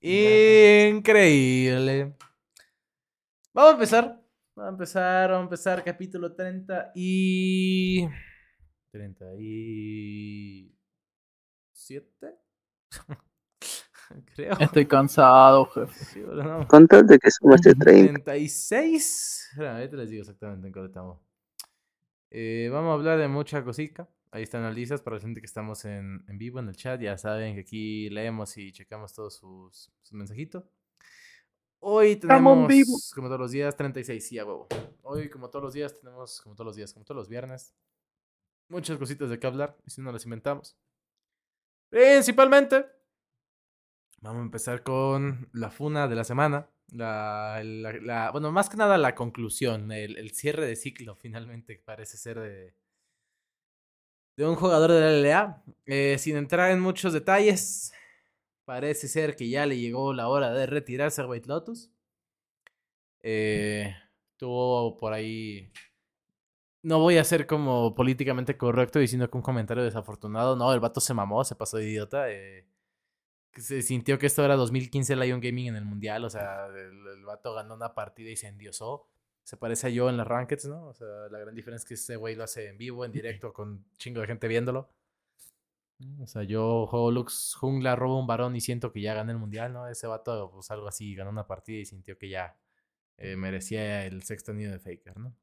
Increíble. Vamos a empezar. Vamos a empezar, vamos a empezar. Capítulo 30 y. 37. Creo. Estoy cansado, jefe. Sí, no. Contate que somos de 30. 36. Espera, ahorita les digo exactamente en cuál estamos. Eh, vamos a hablar de mucha cosita. Ahí están las listas para la gente que estamos en, en vivo en el chat. Ya saben que aquí leemos y checamos todos sus, sus mensajitos. Hoy tenemos, vivo. como todos los días, 36, sí, a huevo. Hoy, como todos los días, tenemos, como todos los días, como todos los viernes, muchas cositas de qué hablar. Y si no las inventamos. Principalmente, vamos a empezar con la funa de la semana. La, la- la- bueno, más que nada la conclusión, el, el cierre de ciclo finalmente parece ser de, de un jugador de la LLA. Eh, sin entrar en muchos detalles, parece ser que ya le llegó la hora de retirarse a White Lotus. Eh, tuvo por ahí... No voy a ser como políticamente correcto diciendo que un comentario desafortunado. No, el vato se mamó, se pasó de idiota. eh, se sintió que esto era 2015 Lion Gaming en el mundial. O sea, el, el vato ganó una partida y se endiosó. Se parece a yo en las rankeds, ¿no? O sea, la gran diferencia es que ese güey lo hace en vivo, en directo, con chingo de gente viéndolo. O sea, yo juego Lux Jungla, robo un varón y siento que ya gané el mundial, ¿no? Ese vato, pues algo así, ganó una partida y sintió que ya eh, merecía el sexto anillo de Faker, ¿no?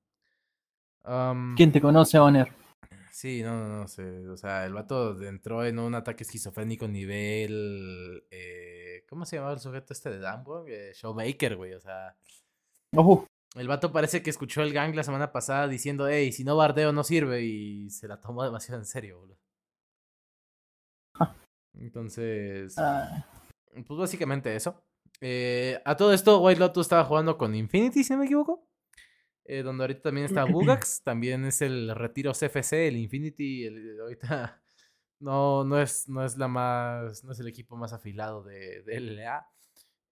¿Quién te conoce, Oner? Sí, no, no, no sé. O sea, el vato entró en un ataque esquizofrénico nivel. eh, ¿Cómo se llamaba el sujeto este de Damwon? Eh, Showmaker, güey. O sea, Ojo. El vato parece que escuchó el gang la semana pasada diciendo, hey, si no bardeo no sirve. Y se la tomó demasiado en serio, boludo. Ah. Entonces, Ah, pues básicamente eso. Eh, a todo esto, White Lotus estaba jugando con Infinity, si no me equivoco. Eh, donde ahorita también está Bugax, también es el retiro CFC, el Infinity, el- ahorita no, no, es, no es la más, no es el equipo más afilado de, de LLA.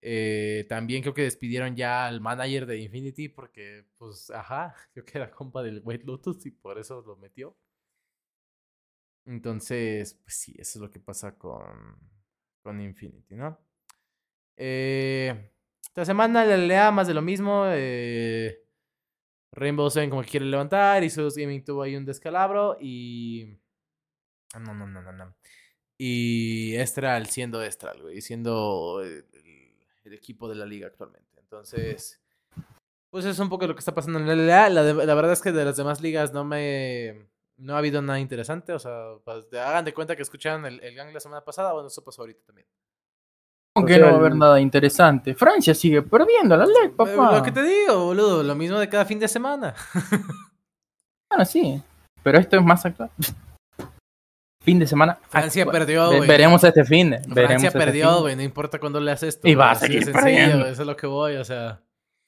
Eh, también creo que despidieron ya al manager de Infinity porque, pues, ajá, creo que era compa del White Lotus y por eso lo metió. Entonces, pues sí, eso es lo que pasa con, con Infinity, ¿no? Eh, esta semana la LLA más de lo mismo. Eh, Rainbow Seven como que quiere levantar y Zeus Gaming tuvo ahí un descalabro y... ah, No, no, no, no, no. Y Estral siendo Estral, güey, siendo el, equipo de la liga actualmente. Entonces, pues es un poco lo que está pasando en la LLA. La, de- la verdad es que de las demás ligas no me... No ha habido nada interesante, o sea, pues, hagan de cuenta que escucharon el, el gang la semana pasada, bueno, eso pasó ahorita también. Aunque no va a haber nada interesante. Francia sigue perdiendo la ley, papá. Lo que te digo, boludo, lo mismo de cada fin de semana. Bueno, sí. Pero esto es más actual. Fin de semana. Francia actual. perdió, güey. Veremos este fin de. Francia este perdió, güey, no importa cuándo le haces esto. Y va a seguir sencillo, perdiendo. Eso es lo que voy, o sea.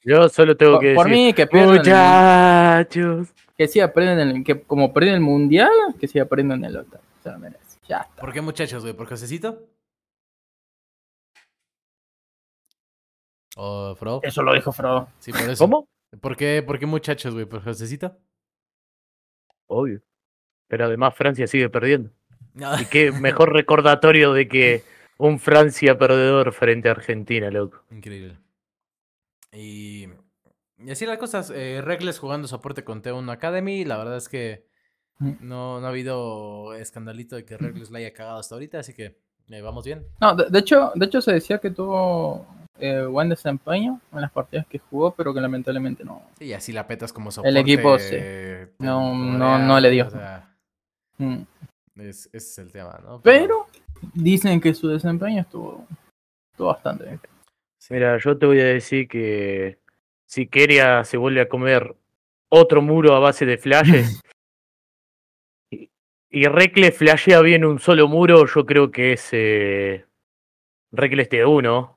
Yo solo tengo Por, que por decir. mí, que pierdan. el- Muchachos. que siga perdiendo en el, que como perdió en el mundial, que siga perdiendo en el otro. Se lo merece. Ya está. ¿Por qué muchachos, güey? ¿Por Josecito? ¿O Fro? Eso lo dijo Frodo. Sí, por eso. ¿Cómo? ¿Por qué, por qué muchachos, güey? ¿Por Josecito? Obvio. Pero además Francia sigue perdiendo. Y qué mejor recordatorio de que un Francia perdedor frente a Argentina, loco. Increíble. Y, y así las cosas. Eh, Regles jugando soporte con T1 Academy. La verdad es que Mm. no, no ha habido escandalito de que Regles la haya cagado hasta ahorita, así que eh, vamos bien. No, de, de hecho, de hecho se decía que tuvo eh, buen desempeño en las partidas que jugó, pero que lamentablemente no. Y así la petas como soporte. equipo, sí. eh, No- no- no le dio. O sea, Mm. Es- ese es el tema, ¿no? Pero dicen que su desempeño estuvo, estuvo bastante bien. Mira, yo te voy a decir que si Keria se vuelve a comer otro muro a base de flashes y, y Recle flashea bien un solo muro, yo creo que es eh, Reckless T1.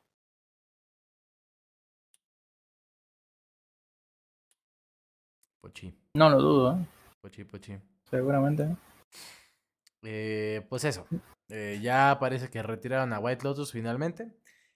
Pochi, No lo dudo, ¿eh? pochi, pochi. seguramente. Eh, pues eso. eh, ya parece que retiraron a White Lotus finalmente.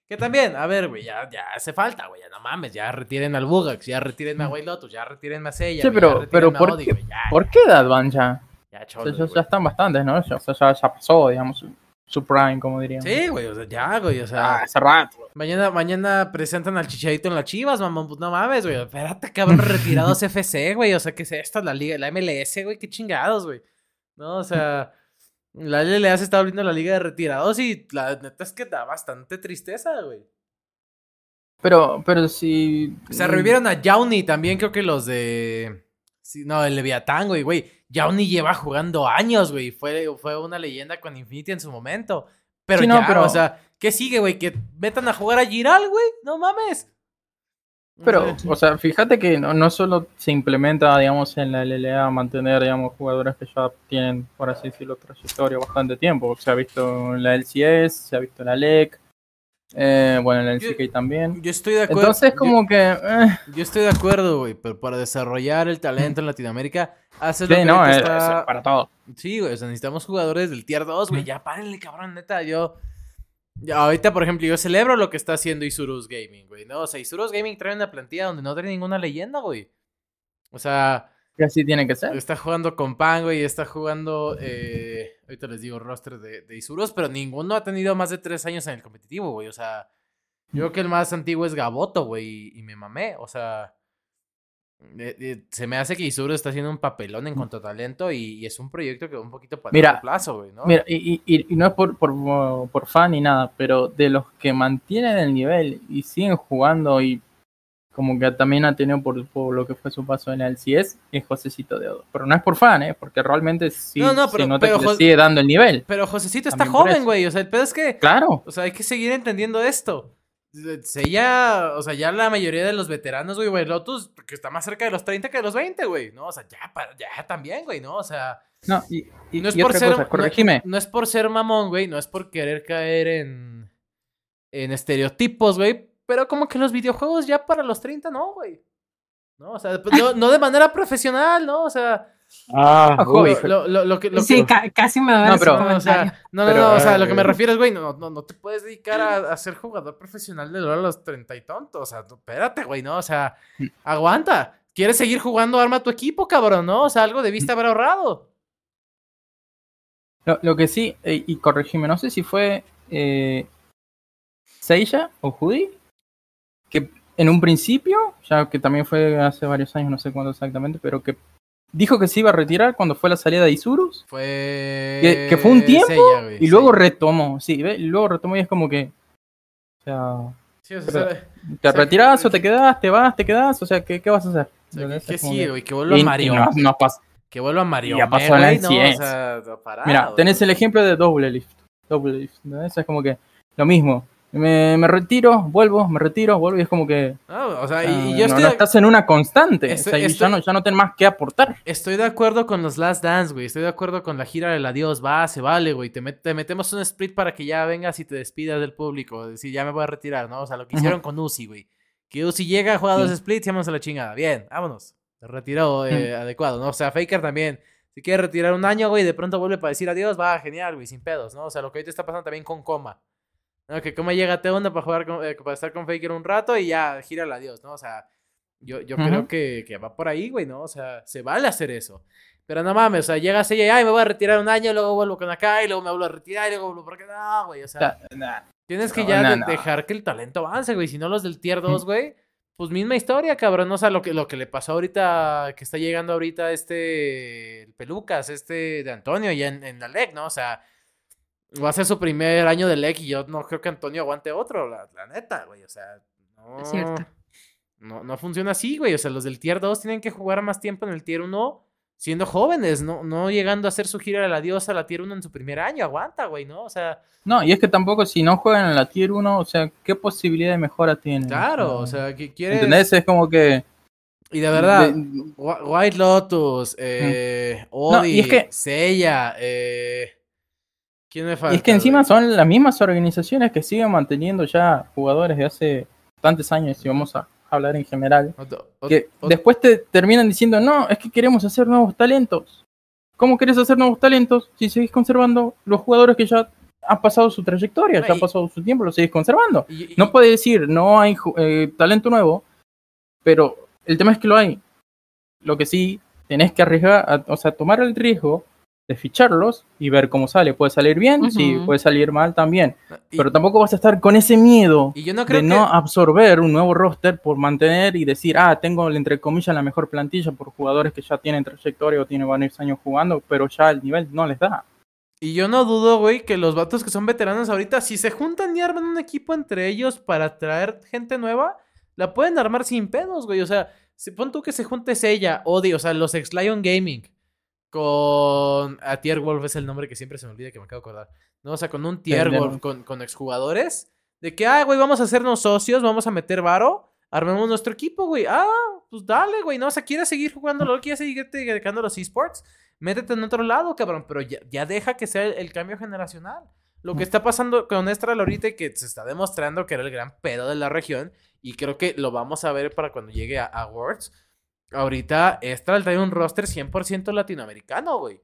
Que también, a ver, güey, ya, ya hace falta, güey, ya no mames, ya retiren al Bugax, ya retiren a White Lotus, ya retiren a Seiya. Sí, pero- pero ¿por qué- güey, ya, ¿Por qué edad van ya? Ya, O sea, cholos, ya, están bastantes, ¿no? O sea, ya, ya pasó, digamos, su, prime, como diríamos. Sí, güey, o sea, ya, güey, o sea. Ah, hace rato. Mañana, mañana presentan al Chicharito en las Chivas, mamón. Pues no mames, güey. Espérate, cabrón, retirados FC, güey. O sea, ¿qué es esto? La liga, la MLS, güey. Qué chingados, güey. No, o sea, la LLA se está abriendo la liga de retirados y la neta es que da bastante tristeza, güey. Pero, pero si. Se revivieron a Yauni también, creo que los de. Sí, no, el Leviatán, güey, güey. Yauni lleva jugando años, güey. Fue, fue una leyenda con Infinity en su momento. Pero Sí, no, ya, pero- o sea, ¿qué sigue, güey? Que metan a jugar a Giral, güey. No mames. Pero, O sea, fíjate que no, no solo se implementa, digamos, en la LLA mantener, digamos, jugadores que ya tienen, por así decirlo, trayectoria bastante tiempo. Se ha visto en la LCS, se ha visto en la LEC, eh, bueno, en la LCK también. yo estoy de acuerdo. Entonces, yo- como que... eh, Yo estoy de acuerdo, güey, pero para desarrollar el talento en Latinoamérica, haces lo que no, es- está- es para todo. Sí, güey, o sea, necesitamos jugadores del tier 2, güey, ya párenle, cabrón, neta, yo... Ya, ahorita, por ejemplo, yo celebro lo que está haciendo Isurus Gaming, güey, ¿no? O sea, Isurus Gaming trae una plantilla donde no trae ninguna leyenda, güey. O sea, Que así tiene que ser. está jugando con Pan, güey, está jugando, eh, ahorita les digo roster de, de Isurus, pero ninguno ha tenido más de tres años en el competitivo, güey, o sea... Yo creo que el más antiguo es Gaboto, güey, y, y me mamé, o sea... eh, eh, se me hace que Isuru está haciendo un papelón en cuanto a talento y, y es un proyecto que va un poquito para Mira, largo plazo, güey, ¿no? Mira, y, y- y- y no es por, por, por fan ni nada, pero de los que mantienen el nivel y siguen jugando y como que también ha tenido por, por lo que fue su paso en el CS, es Josecito de Odo. Pero no es por fan, ¿eh? porque realmente sí No, no, pero- se nota pero que sigue dando el nivel. Pero Josecito está joven, güey, o sea, el pedo es que... Claro. O sea, hay que seguir entendiendo esto. Se ya, o sea, ya la mayoría de los veteranos, güey, güey, Lotus, que está más cerca de los 30 que de los 20, güey, ¿no? O sea, ya, para, ya también, güey, ¿no? O sea, No, y, y- no es y por otra ser, cosa, no- corregime. No, es por ser mamón, güey, no es por querer caer en, en estereotipos, güey, pero como que los videojuegos ya para los 30, no, güey. No, o sea, pues, no, no de manera profesional, ¿no? O sea, Ah, Ojo, uy. lo, lo- lo que... Lo Sí, que ca- casi me da No, ese pero- no, o sea, no, no, Pero, no, o sea, lo que me eh, refiero es, güey, no, no, no te puedes dedicar a, a ser jugador profesional de LoL a los treinta y tontos, o sea, no, espérate, güey, ¿no? O sea, Mm. aguanta. ¿Quieres seguir jugando? Arma tu equipo, cabrón, ¿no? O sea, algo debiste haber ahorrado. Lo, lo que sí, eh, y corregime, no sé si fue eh, Seiya o Judy, que en un principio, ya que también fue hace varios años, no sé cuándo exactamente, pero que dijo que se iba a retirar cuando fue la salida de Isurus, Fue... que, que fue un tiempo güey, y luego retomó, sí, ¿ve? y luego retomó y es como que, o sea, Sí, o sea, te sea, retirás que- o te quedas, te vas, te quedas, o sea, ¿qué, qué vas a hacer? O que, sí, que- güey, que vuelva a y- Mario. no, no pasa. Que vuelva a Mario. ya pasó la ¿no? O no, Mira, tenés el ejemplo de Double Lift. Double Lift, ¿entendés? Es como que lo mismo. Me, me retiro, vuelvo, me retiro, vuelvo y es como que No, o sea, y, ah, yo no, estoy... no estás en una constante. Estoy- o sea, y estoy- ya, no, ya no tenés más que aportar. Estoy de acuerdo con los Last Dance, güey. Estoy de acuerdo con la gira del adiós. Va, se vale, güey. Te, met- te metemos un split para que ya vengas y te despidas del público. Decir, ya me voy a retirar, ¿no? O sea, lo que hicieron con Uzi, güey. Que Uzi llega, juega dos Sí. splits y vámonos a la chingada. Bien, vámonos. Se retiró eh, adecuado, ¿no? O sea, Faker también. Si quiere retirar un año, güey, de pronto vuelve para decir adiós, va, genial, güey, sin pedos, ¿no? O sea, lo que ahorita está pasando también con Coma. ¿No? Que Coma llega a T1 para jugar con- eh, para estar con Faker un rato y ya gira el adiós, ¿no? O sea, yo, yo creo que, que va por ahí, güey, ¿no? O sea, se vale hacer eso. Pero no mames, o sea, llegas ella y, ay, me voy a retirar un año, luego vuelvo con acá y luego me vuelvo a retirar y luego vuelvo por acá. No, güey, o sea, sea, nah. tienes que no, ya no, de- no. dejar que el talento avance, güey. Si no, los del tier 2, güey, pues misma historia, cabrón. O sea, lo que, lo que le pasó ahorita, que está llegando ahorita este, el Pelucas, este de Antonio, ya en, en la LEC, ¿no? O sea, va a ser su primer año de LEC y yo no creo que Antonio aguante otro, la, la neta, güey. O sea, no. Es cierto. No, no funciona así, güey. O sea, los del tier 2 tienen que jugar más tiempo en el tier 1 siendo jóvenes, no, no llegando a hacer su gira de la diosa a la tier 1 en su primer año. Aguanta, güey, ¿no? O sea, No, y es que tampoco si no juegan en la tier 1, o sea, ¿qué posibilidad de mejora tienen? claro, o sea, que quieres. ¿Entendés? Es como que... Y de verdad, de- White Lotus, eh, Odi, es que- Seiya, eh, ¿quién me falta? y es que encima son las mismas organizaciones que siguen manteniendo ya jugadores de hace tantos años, si vamos a hablar en general. Otro- ot- que ot- después te terminan diciendo, no, es que queremos hacer nuevos talentos. ¿Cómo querés hacer nuevos talentos si seguís conservando los jugadores que ya han pasado su trayectoria, No, ya y- han pasado su tiempo, los seguís conservando? y- y- No puede decir, no hay eh, talento nuevo, pero el tema es que lo hay. Lo que sí, tenés que arriesgar, o sea, tomar el riesgo de ficharlos y ver cómo sale. Puede salir bien, sí, Ujú. puede salir mal también. Y, Pero tampoco vas a estar con ese miedo y yo no creo de que... no absorber un nuevo roster por mantener y decir, ah, tengo entre comillas la mejor plantilla por jugadores que ya tienen trayectoria o tienen varios años jugando, pero ya el nivel no les da. Y yo no dudo, güey, que los vatos que son veteranos ahorita, si se juntan y arman un equipo entre ellos para traer gente nueva, la pueden armar sin pedos, güey. O sea, si pon tú que se junte ella, Odi, o sea, los ex Lion Gaming, con. A Tier Wolf es el nombre que siempre se me olvida que me acabo de acordar. No, o sea, con un Tier Wolf, con, con exjugadores, de que, ah, güey, vamos a hacernos socios, vamos a meter varo, armemos nuestro equipo, güey. Ah, pues dale, güey. No, o sea, quieres seguir jugando LOL, quieres seguirte dedicando a los esports, métete en otro lado, cabrón. Pero ya, ya deja que sea el, el cambio generacional. Lo que está pasando con Estral ahorita y que se está demostrando que era el gran pedo de la región. Y creo que lo vamos a ver para cuando llegue a, a Worlds. Ahorita Estral trae un roster 100% latinoamericano, güey.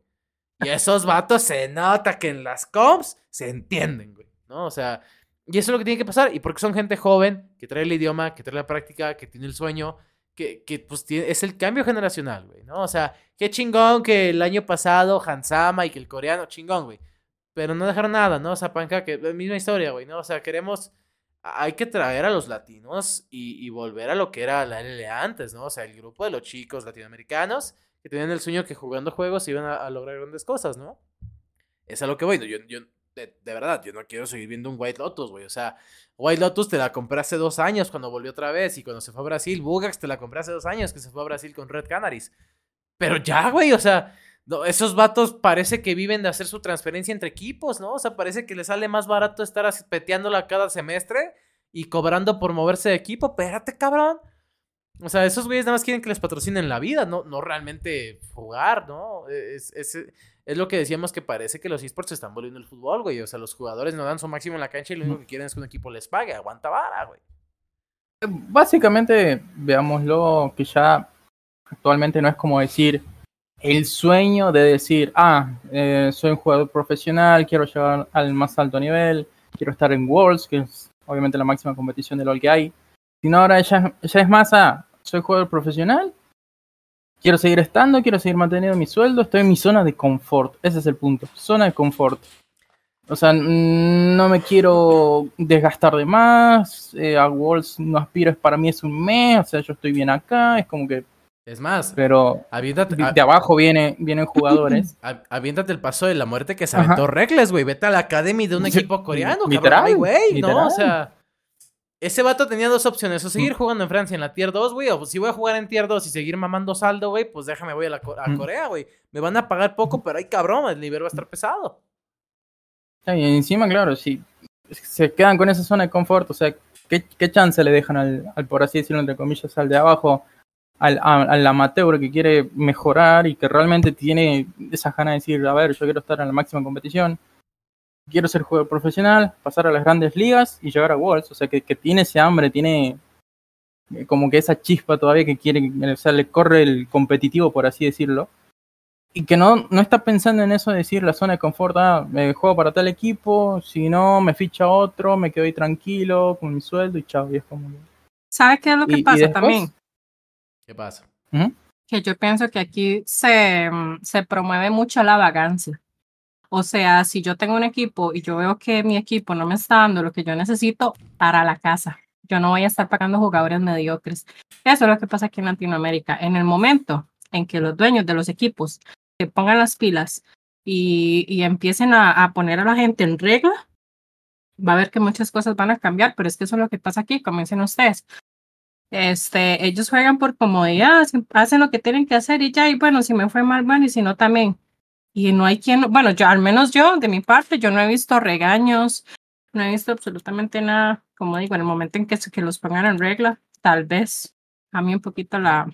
Y esos vatos se nota que en las comps se entienden, güey. ¿No? O sea, y eso es lo que tiene que pasar. Y porque son gente joven, que trae el idioma, que trae la práctica, que tiene el sueño, que, que pues es el cambio generacional, güey, ¿no? O sea, qué chingón que el año pasado Hansama y que el coreano, chingón, güey. Pero no dejaron nada, ¿no? O sea, panca, que misma historia, güey, ¿no? O sea, queremos. Hay que traer a los latinos y, y volver a lo que era la LLA antes, ¿no? O sea, el grupo de los chicos latinoamericanos que tenían el sueño que jugando juegos iban a, a lograr grandes cosas, ¿no? Es a lo que voy. ¿no? Yo, yo de, verdad, yo no quiero seguir viendo un White Lotus, güey. O sea, White Lotus te la compré hace dos años cuando volvió otra vez y cuando se fue a Brasil. Bugax te la compré hace dos años que se fue a Brasil con Red Canaries. Pero ya, güey, o sea, no, esos vatos parece que viven de hacer su transferencia entre equipos, ¿no? O sea, parece que les sale más barato estar peteándola cada semestre y cobrando por moverse de equipo. Espérate, cabrón. O sea, esos güeyes nada más quieren que les patrocinen la vida, no, no realmente jugar, ¿no? Es, es, es lo que decíamos que parece que los esports están volviendo el fútbol, güey. O sea, los jugadores no dan su máximo en la cancha y lo único que quieren es que un equipo les pague. Aguanta vara, güey. Básicamente, veámoslo que ya actualmente no es como decir el sueño de decir, ah, eh, soy un jugador profesional, quiero llegar al más alto nivel, quiero estar en Worlds, que es obviamente la máxima competición de LoL que hay. Sino ahora ya, es más, ah, soy jugador profesional, quiero seguir estando, quiero seguir manteniendo mi sueldo, estoy en mi zona de confort. Ese es el punto, zona de confort. O sea, no me quiero desgastar de más. eh, a Worlds no aspiro, para mí es un mes. O sea, yo estoy bien acá. Es como que. Es más, Pero aviéntate, de, abajo viene, vienen jugadores. aviéntate el paso de la muerte que se aventó Reckless, güey. Vete a la academy de un equipo coreano, literal, güey, ¿no? O sea, ese vato tenía dos opciones. O seguir jugando en Francia en la Tier 2, güey. O si voy a jugar en Tier 2 y seguir mamando saldo, güey, pues déjame, voy a, la, a Mm. Corea, güey. Me van a pagar poco, pero ay, cabrón, el nivel va a estar pesado. Y encima, claro, si se quedan con esa zona de confort, o sea, ¿qué, qué chance le dejan al, al, por así decirlo, entre comillas, al de abajo, al, al amateur que quiere mejorar y que realmente tiene esas ganas de decir, a ver, yo quiero estar en la máxima competición, quiero ser jugador profesional, pasar a las grandes ligas y llegar a Worlds, o sea, que, que tiene ese hambre, tiene eh, como que esa chispa todavía que quiere, o sea, le corre el competitivo, por así decirlo y que no, no está pensando en eso de decir la zona de confort, ah, me juego para tal equipo, si no, me ficha otro, me quedo ahí tranquilo con mi sueldo y chao, y es como... ¿Sabes qué es lo que Y- y pasa después- también? ¿Qué pasa? Que yo pienso que aquí se, mm, se promueve mucho la vagancia. O sea, si yo tengo un equipo y yo veo que mi equipo no me está dando lo que yo necesito para la casa, yo no voy a estar pagando jugadores mediocres. Eso es lo que pasa aquí en Latinoamérica. En el momento en que los dueños de los equipos se pongan las pilas y, y empiecen a, a poner a la gente en regla, va a ver que muchas cosas van a cambiar, pero es que eso es lo que pasa aquí, como dicen ustedes. Este, ellos juegan por comodidad, hacen- lo que tienen que hacer y ya, y bueno, si me fue mal, bueno, y si no también. Y no hay quien, bueno, yo, al menos yo, de mi parte, yo no he visto regaños, no he visto absolutamente nada, como digo, en el momento en que, que los pongan en regla, tal vez cambie un poquito la,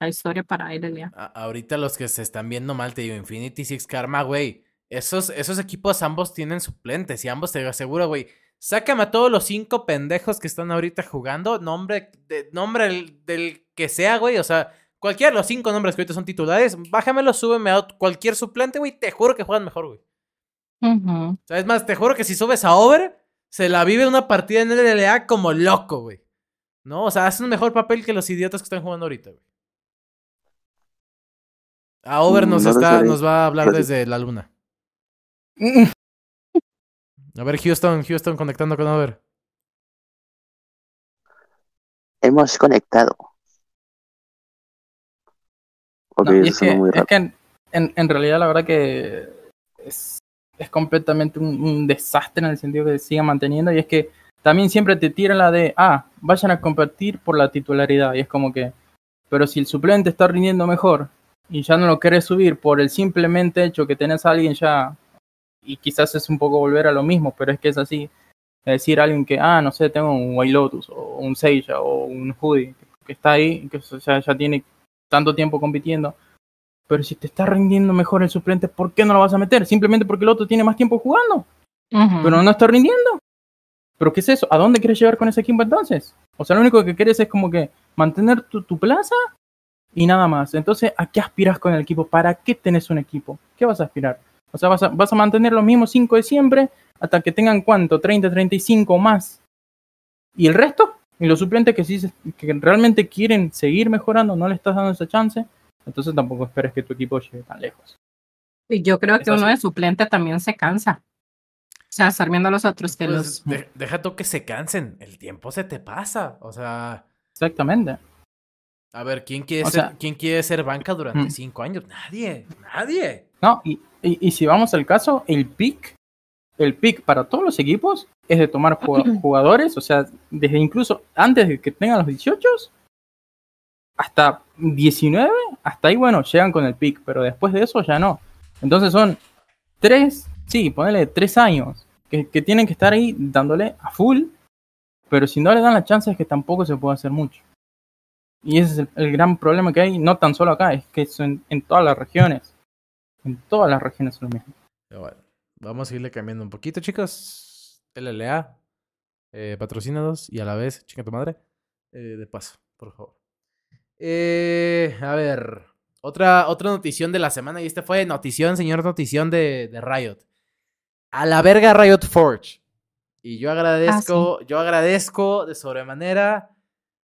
la historia para. A- ahorita los que se están viendo mal, te digo, Infinity Six Karma, güey. Esos, esos equipos ambos tienen suplentes y ambos te aseguro, güey. Sácame a todos los cinco pendejos que están ahorita jugando. Nombre, de, nombre del, del que sea, güey. O sea, cualquiera de los cinco nombres que ahorita son titulares, bájamelo, súbeme a cualquier suplente, güey. Te juro que juegan mejor, güey. Ujú. O sea, es más, te juro que si subes a Over, se la vive una partida en LLA como loco, güey. ¿No? O sea, hace un mejor papel que los idiotas que están jugando ahorita, güey. A Over nos, No lo está, sé. nos va a hablar desde la luna. A ver, Houston, Houston conectando con Over. Hemos conectado. No, es que, muy es que en, en- en realidad la verdad que es, es completamente un, un desastre en el sentido que siga manteniendo y es que también siempre te tiran la de, ah, vayan a competir por la titularidad y es como que, pero si el suplente está rindiendo mejor y ya no lo querés subir por el simplemente hecho que tenés a alguien ya, y quizás es un poco volver a lo mismo, pero es que es así, es decir, alguien que, ah, no sé, tengo un White Lotus o un Seiya o un Hoodie que está ahí, que ya, ya tiene tanto tiempo compitiendo. Pero si te está rindiendo mejor el suplente, ¿por qué no lo vas a meter? Simplemente porque el otro tiene más tiempo jugando, pero no está rindiendo. ¿Pero qué es eso? ¿A dónde quieres llegar con ese equipo entonces? O sea, lo único que quieres es como que mantener tu, tu plaza y nada más. Entonces, ¿a qué aspiras con el equipo? ¿Para qué tenés un equipo? ¿Qué vas a aspirar? O sea, vas a, vas a mantener los mismos 5 de siempre hasta que tengan cuánto, 30, 35 o más. ¿Y el resto? ¿Y los suplentes que sí que realmente quieren seguir mejorando, no le estás dando esa chance? Entonces tampoco esperes que tu equipo llegue tan lejos. Y yo creo Es que uno de suplente también se cansa. O sea, estar viendo a los otros que Pues, los... de- deja tú que se cansen. El tiempo se te pasa. O sea, Exactamente. a ver, ¿quién quiere, O ser, sea- ¿quién quiere ser banca durante Mm. cinco años? Nadie. Nadie. No, y, y- y si vamos al caso, el pick, el pick para todos los equipos es de tomar jug- jugadores, o sea, desde incluso antes de que tengan los 18 hasta 19, hasta ahí, bueno, llegan con el pick, pero después de eso ya no. Entonces son tres, sí, ponele tres años que, que tienen que estar ahí dándole a full, pero si no le dan la chance es que tampoco se puede hacer mucho. Y ese es el, el gran problema que hay, no tan solo acá, es que es en, en todas las regiones. En todas las regiones es lo mismo. Pero bueno, vamos a irle cambiando un poquito, chicos. LLA, eh, y a la vez, chica tu madre, eh, de paso, por favor. Eh, a ver, otra, otra notición de la semana, y este fue notición, señor notición de, de Riot. A la verga Riot Forge. Y yo agradezco, yo agradezco de sobremanera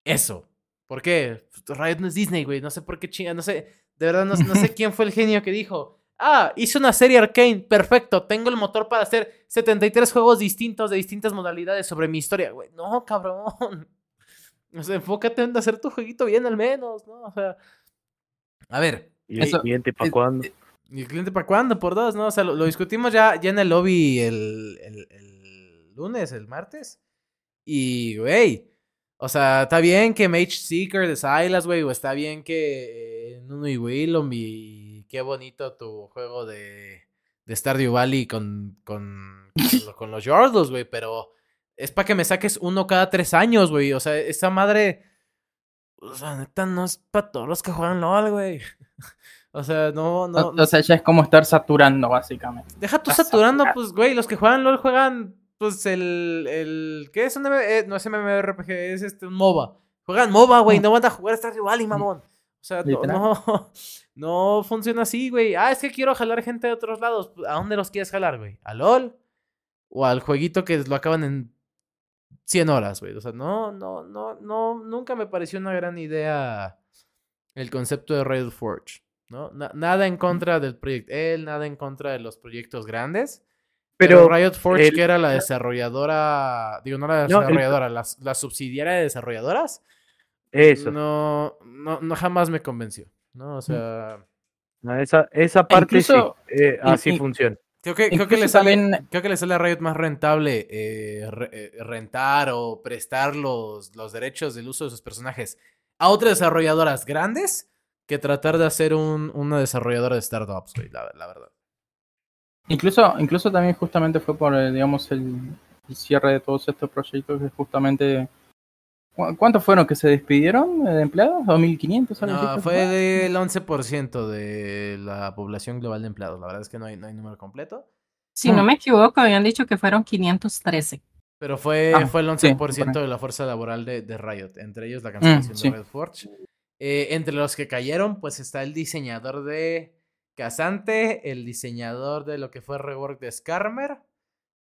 eso. ¿Por qué? Riot no es Disney, güey. No sé por qué chinga, no sé. De verdad, no, no sé quién fue el genio que dijo. Ah, hice una serie arcane, perfecto. Tengo el motor para hacer 73 juegos distintos de distintas modalidades sobre mi historia. Güey, no, cabrón. O sea, enfócate en hacer tu jueguito bien al menos, ¿no? O sea. A ver, ¿Y el cliente para es- cuándo? ¿y el cliente para cuándo? Por dos, ¿no? O sea, lo, lo discutimos ya, ya en el lobby el, el- el lunes, el martes. Y, güey. O sea, está bien que Mage Seeker de Silas, güey. O está bien que eh, Nuno y Willom y qué bonito tu juego de, de Stardew Valley con, con, con, lo- con los Yordles, güey. Pero es para que me saques uno cada tres años, güey. O sea, esa madre. O sea, neta, no es para todos los que juegan LOL, güey. O sea, no, no. Sea, ya es como estar saturando, básicamente. Deja tú saturando, pues, güey, los que juegan LOL juegan, pues, el, el, ¿qué es un eh, no es MMORPG, es este, un MOBA. Juegan MOBA, güey, no van a jugar Stardew Valley, mamón. O sea, no, no funciona así, güey. Ah, es que quiero jalar gente de otros lados. ¿A dónde los quieres jalar, güey? ¿A LOL? ¿O al jueguito que lo acaban en 100 horas, güey? O sea, no, no, no, no, nunca me pareció una gran idea el concepto de Riot Forge. ¿no? Na- nada en contra del proyecto él, nada en contra de los proyectos grandes. Pero, Pero Riot Forge, el- que era la desarrolladora, digo, no la No, el- desarrolladora, la, la subsidiaria de desarrolladoras, eso. no, no, no jamás me convenció. ¿No? O sea, No, esa, esa parte incluso- sí. eh, así funciona. creo que, creo que le sale, también- creo que le sale a Riot más rentable eh, re- eh, rentar o prestar los, los derechos del uso de sus personajes a otras desarrolladoras grandes que tratar de hacer un, una desarrolladora de startups, güey, la, la verdad. Incluso, incluso también justamente fue por, digamos, el, el cierre de todos estos proyectos que justamente... ¿cu- ¿Cuántos fueron que se despidieron eh, de empleados? ¿2.500? algo así No, fue del 11% de la población global de empleados. La verdad es que no hay, no hay número completo. Si no Mm. me equivoco, habían dicho que fueron 513. Pero fue, Ah, fue el sí, 11% por ahí. de la fuerza laboral de, de Riot. Entre ellos la cancelación sí. de Red Forge. Eh, entre los que cayeron, pues está el diseñador de Casante, el diseñador de lo que fue rework de Skarmer.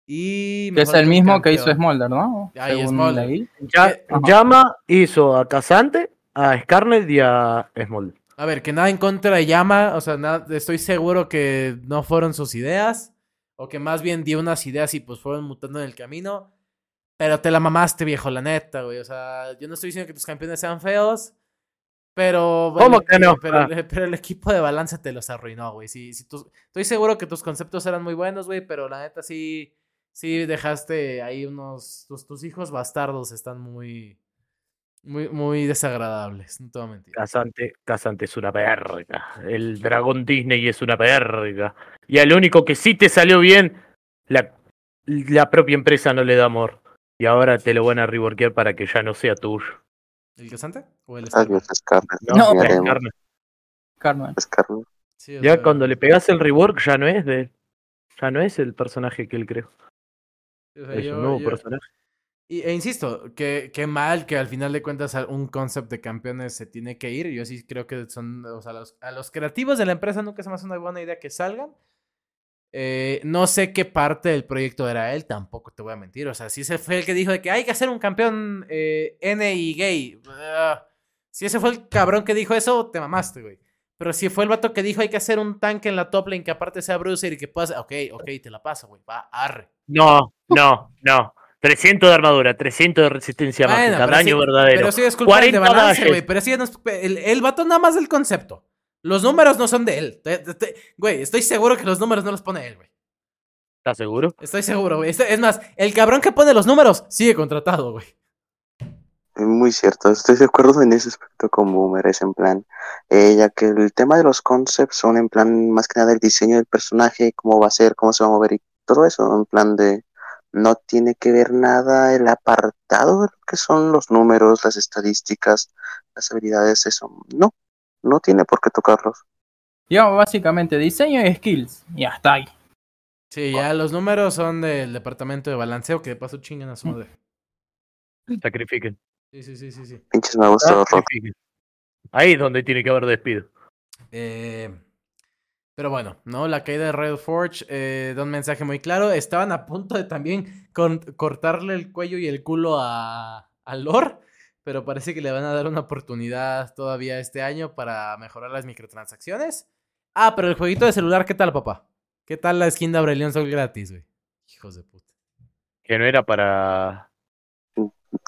Y. Que es el mismo que hizo. Smolder, ¿no? Ah, Según Smolder. Ya, Eh. Llama hizo a Casante, a Scarnet y a Smolder. A ver, que nada en contra de Yama, o sea, nada- estoy seguro que no fueron sus ideas, o que más bien dio unas ideas y pues fueron mutando en el camino. Pero te la mamaste, viejo, la neta, güey. O sea, yo no estoy diciendo que tus campeones sean feos, pero... ¿Cómo el- que no? Pero, Ah. el- pero el equipo de balance te los arruinó, güey. Sí, tus- estoy seguro que tus conceptos eran muy buenos, güey, pero la neta sí, sí dejaste ahí unos... Tus, tus hijos bastardos están muy... Muy, muy desagradables, no te voy a mentir. Casante, Casante es una verga. El dragón Disney es una verga. Y al único que sí te salió bien, la, la propia empresa no le da amor. Y ahora te lo van a reworkear para que ya no sea tuyo. ¿El casante? ¿O el Scarlet. No. Carmen. Sí, o Ya sea, cuando le pegas el rework ya no es de él. Ya no es el personaje que él creó. O sea, Es yo- un nuevo yo- personaje. Y, e insisto, que, que mal que al final de cuentas un concept de campeones se tiene que ir. Yo sí creo que son, o sea, los- a los creativos de la empresa nunca se me hace una buena idea que salgan. Eh, no sé qué parte del proyecto era él, tampoco te voy a mentir. O sea, si ese fue el que dijo de que hay que hacer un campeón eh, N y gay. ah, si ese fue el cabrón que dijo eso, te mamaste, güey. Pero si fue el vato que dijo hay que hacer un tanque en la top lane que aparte sea Bruiser y que puedas... Ok, ok, te la paso, güey. Va, arre. No, no, no. 300 de armadura, 300 de resistencia Bueno, mágica, daño sí- verdadero. Pero sí es culpa de 40 balance, güey. Pero sí no es- el, el vato nada más del concepto. Los números no son de él. Güey, estoy seguro que los números no los pone él, güey. ¿Estás seguro? Estoy seguro, güey. Es más, el cabrón que pone los números sigue contratado, güey. Es muy cierto, estoy de acuerdo en ese aspecto con Boomer, es en plan, eh, ya que el tema de los concepts son en plan más que nada el diseño del personaje, cómo va a ser, cómo se va a mover y todo eso, en plan de no tiene que ver nada el apartado de lo que son los números, las estadísticas, las habilidades, eso, no, no tiene por qué tocarlos. Yo básicamente diseño y skills. Y hasta ahí. Sí, ya los números son del departamento de balanceo que de paso chingan a su madre. Sacrifiquen. Sí, sí, sí, sí, sí. Pinches me gustó Rock. Sacrifiquen. Ahí es donde tiene que haber despido. Eh, pero bueno, ¿no? La caída de Red Forge eh, da un mensaje muy claro. Estaban a punto de también con- cortarle el cuello y el culo a, a Lore, pero parece que le van a dar una oportunidad todavía este año para mejorar las microtransacciones. Ah, pero el jueguito de celular, ¿qué tal, papá? ¿Qué tal la skin de Aurelion Sol gratis, güey? Hijos de puta. Que no era para.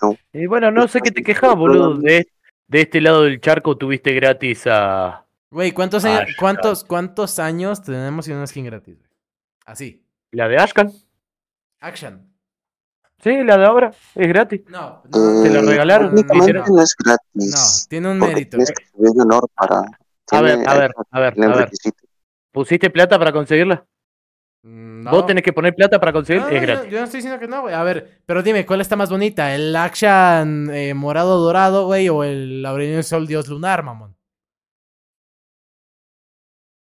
No. Y bueno, no sé qué te quejaba, boludo. De, de este lado del charco tuviste gratis a. Güey, ¿cuántos, años, cuántos, ¿cuántos años tenemos sin una skin gratis, güey? Así. La de Ashkan. Action. Sí, la de ahora. Es gratis. No, Eh, no, Te lo regalaron, dijeron. no es no, gratis. tiene un mérito. Tienes que subir de honor para... A ver, a ver, a ver, a ver. ¿Pusiste plata para conseguirla? Mm, No. Vos tenés que poner plata para conseguir. No, es yo- gratis. Yo, no estoy diciendo que no, güey. A ver, pero dime, ¿cuál está más bonita? ¿El Action eh, morado dorado, güey? ¿O el Aurelion Sol Dios Lunar, mamón?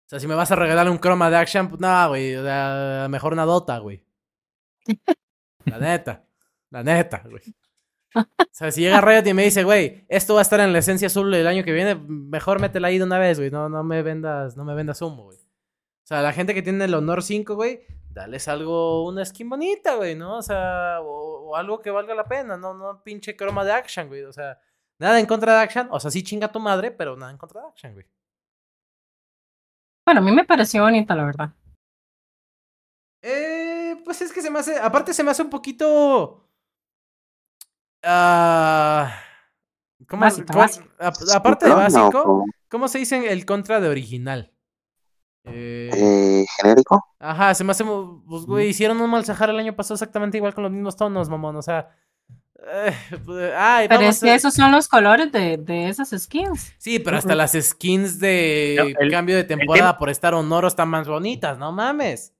O sea, si me vas a regalar un croma de Action, pues no, güey. o sea, mejor una Dota, güey. La neta. La neta, güey. O sea, si llega Riot y me dice, güey, esto va a estar en la esencia azul el año que viene, mejor métela ahí de una vez, güey. No, no me vendas, no me vendas humo, güey. O sea, la gente que tiene el Honor 5, güey, dales algo, una skin bonita, güey, ¿no? O sea, o, o algo que valga la pena, no, no pinche croma de Action, güey. O sea, nada en contra de Action. O sea, sí chinga tu madre, pero nada en contra de Action, güey. Bueno, a mí me pareció bonita, la verdad. Eh, pues es que se me hace. Aparte, se me hace un poquito. Ah. ¿Cómo, Básica, cómo- básica. a- aparte de básico, ¿O ¿cómo se dice el contra de original? Eh, eh, genérico? Ajá, se me hace. Pues, güey, hicieron un mal Sahara el año pasado exactamente igual con los mismos tonos, mamón. O sea. eh, pues, ay, Pero es que a- esos son los colores de, de esas skins. Sí, pero hasta las skins de No, el- cambio de temporada por estar honoro están más bonitas, no mames.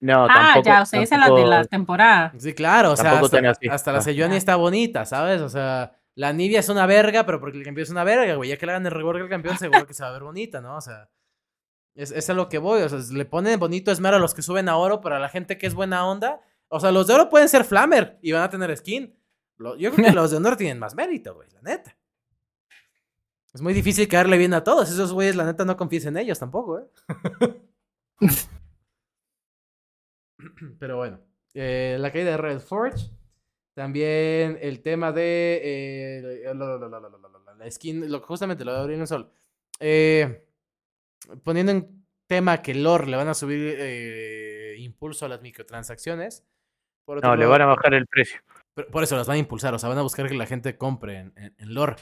No, ah, tampoco. ya, usted dice las de tampoco- la temporada. Sí, claro, o sea, Tampoco hasta la Ah. Sejuani está bonita, ¿sabes? O sea, la Nibia es una verga, pero porque el campeón es una verga, güey. Ya que le hagan el rework al campeón, seguro que se va a ver bonita, ¿no? O sea, es, es a lo que voy. O sea, le ponen bonito esmero a los que suben a oro, pero a la gente que es buena onda. O sea, los de oro pueden ser flamer y van a tener skin. Lo- yo creo que los de honor tienen más mérito, güey, la neta. Es muy difícil caerle bien a todos. Esos güeyes, la neta, no confíes en ellos tampoco, ¿eh? Pero bueno, eh, la caída de Red Forge. También el tema de eh, la skin, lo, justamente lo de Aurelion Sol. eh, poniendo en tema que lore le van a subir eh, impulso a las microtransacciones. Por otro No, le van a bajar el precio. Pero Por eso las van a impulsar, o sea, van a buscar que la gente compre en, en- en lore.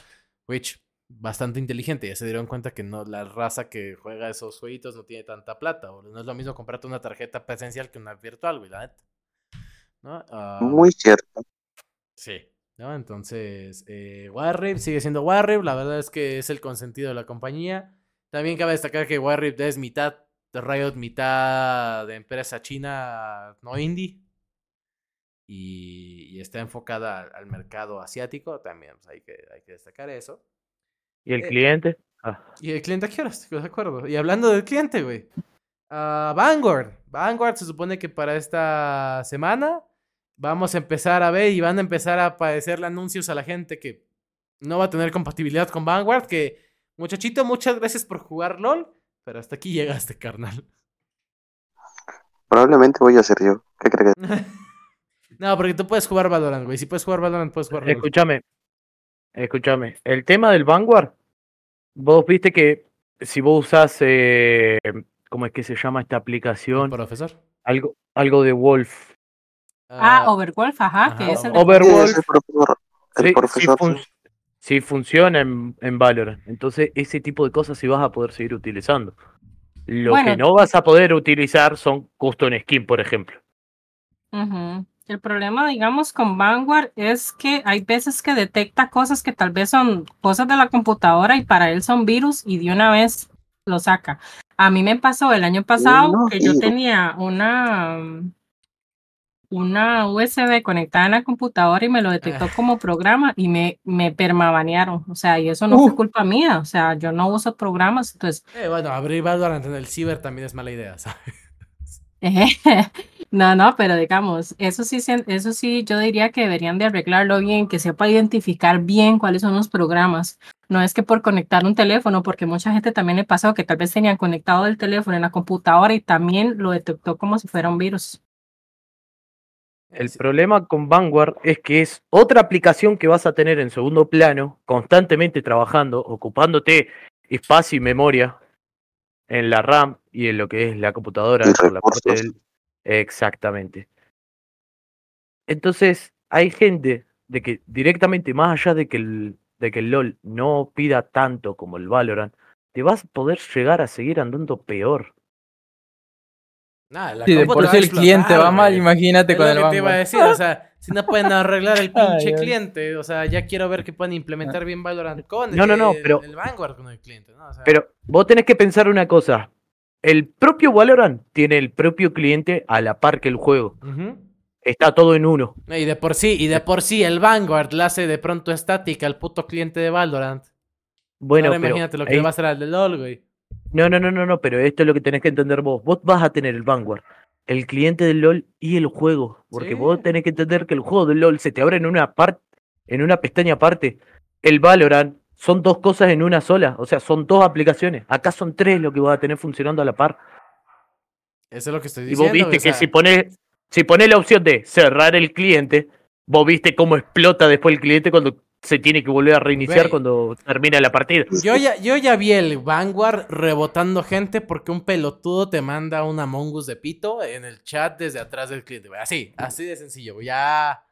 Which, bastante inteligente. Ya se dieron cuenta que no la raza que juega esos jueguitos no tiene tanta plata. O no es lo mismo comprarte una tarjeta presencial que una virtual, güey, la neta. ¿No? Ah, Muy cierto. Sí. ¿No? Entonces, eh, Warrior sigue siendo Warrior. La verdad es que es el consentido de la compañía. También cabe destacar que Warrior es mitad de Riot, mitad de empresa china no indie. Y, y está enfocada al, al mercado asiático. También pues, hay, que, hay que destacar eso. ¿Y el Eh, cliente? Ah, ¿Y el cliente a qué horas? De acuerdo. Y hablando del cliente, güey. ah, Vanguard. Vanguard se supone que para esta semana vamos a empezar a ver y van a empezar a aparecerle anuncios a la gente que no va a tener compatibilidad con Vanguard. Que, muchachito, muchas gracias por jugar LOL. Pero hasta aquí llegaste, carnal. Probablemente voy a ser yo. ¿Qué crees? no, porque tú puedes jugar Valorant, güey. Si puedes jugar Valorant, puedes jugar LOL. escúchame. Escúchame. El tema del Vanguard, vos viste que si vos usás, eh, ¿cómo es que se llama esta aplicación? Profesor. Algo, algo de Wolf. Ah, Overwolf, ajá, ajá, que es el Sí, Overwolf. es el profesor. El Sí, sí profesor. fun- sí. Sí funciona en, en Valorant. Entonces, ese tipo de cosas sí vas a poder seguir utilizando. Lo Bueno. que no vas a poder utilizar son custom skin, por ejemplo. El problema, digamos, con Vanguard es que hay veces que detecta cosas que tal vez son cosas de la computadora y para él son virus y de una vez lo saca. A mí me pasó el año pasado No, que yo tenía una, una USB conectada en la computadora y me lo detectó Ah. como programa y me, me permabanearon. O sea, y eso no fue Uh. culpa mía. O sea, yo no uso programas, entonces Eh, bueno, abrir Valorant en el ciber también es mala idea, ¿sabes? No, no, pero digamos, eso sí, eso sí, yo diría que deberían de arreglarlo bien, que sepa identificar bien cuáles son los programas. No es que por conectar un teléfono, porque mucha gente también le pasó que tal vez tenían conectado el teléfono en la computadora y también lo detectó como si fuera un virus. El Sí. problema con Vanguard es que es otra aplicación que vas a tener en segundo plano, constantemente trabajando, ocupándote espacio y memoria en la RAM y en lo que es la computadora. Por la parte del- Exactamente. Entonces, hay gente de que directamente, más allá de que el, de que el LOL no pida tanto como el Valorant, te vas a poder llegar a seguir andando peor. Nah, la Si de por a el cliente va mal, imagínate Es con lo el que te iba a decir, o sea, si no pueden arreglar el pinche Ay, cliente, o sea, ya quiero ver que pueden implementar bien Valorant con No, no, no, el, pero- el Vanguard con el cliente, ¿no? O sea, Pero vos tenés que pensar una cosa. El propio Valorant tiene el propio cliente a la par que el juego. Está todo en uno. Y de por sí, y de por sí el Vanguard le hace de pronto estática al puto cliente de Valorant. Bueno, Ahora pero imagínate lo que ahí- le va a hacer al de LOL, güey. No, no, no, no, no, pero esto es lo que tenés que entender vos. Vos vas a tener el Vanguard, el cliente del LOL y el juego. Porque Sí. vos tenés que entender que el juego del LOL se te abre en una parte, en una pestaña aparte. El Valorant son dos cosas en una sola. O sea, son dos aplicaciones. Acá son tres lo que vas a tener funcionando a la par. Eso es lo que estoy Y diciendo. vos viste que sea, si pones, si pones la opción de cerrar el cliente, vos viste cómo explota después el cliente cuando se tiene que volver a reiniciar cuando termina la partida. Yo ya, yo ya vi el Vanguard rebotando gente porque un pelotudo te manda un Among Us de pito en el chat desde atrás del cliente. Así, así de sencillo. Ya,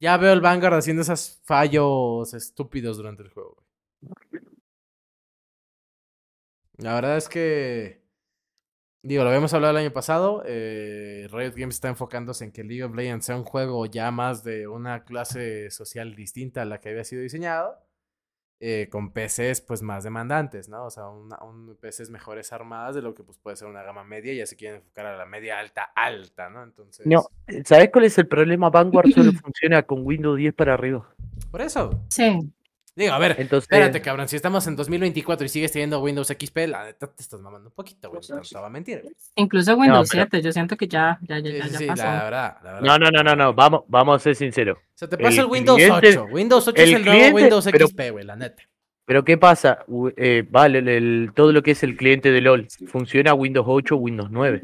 ya veo el Vanguard haciendo esos fallos estúpidos durante el juego. La verdad es que. Digo, lo habíamos hablado el año pasado. eh, Riot Games está enfocándose en que League of Legends sea un juego ya más de una clase social distinta a la que había sido diseñado eh, con PCs pues más demandantes, ¿no? O sea, una, un PCs mejores armadas de lo que pues puede ser una gama media y ya se quieren enfocar a la media alta alta, ¿no? Entonces, No, ¿sabes cuál es el problema? Vanguard solo funciona con Windows 10 para arriba. por eso. Sí, Digo, a ver, Entonces, espérate, cabrón, si estamos en 2024 y sigues teniendo Windows XP, la neta te estás mamando un poquito, güey, no te va a mentir. güey. incluso Windows pero- 7, yo siento que ya, ya, ya, Sí, ya, sí, pasó. la verdad, la verdad. no, no, no, no, no, vamos, vamos a ser sinceros. O sea, te pasa el, el Windows cliente- 8. Windows 8 es el el nuevo cliente, Windows pero- XP, güey, la neta. Pero ¿qué pasa? Eh, vale, el- el- todo lo que es el cliente de LOL, ¿funciona Windows 8 o Windows 9?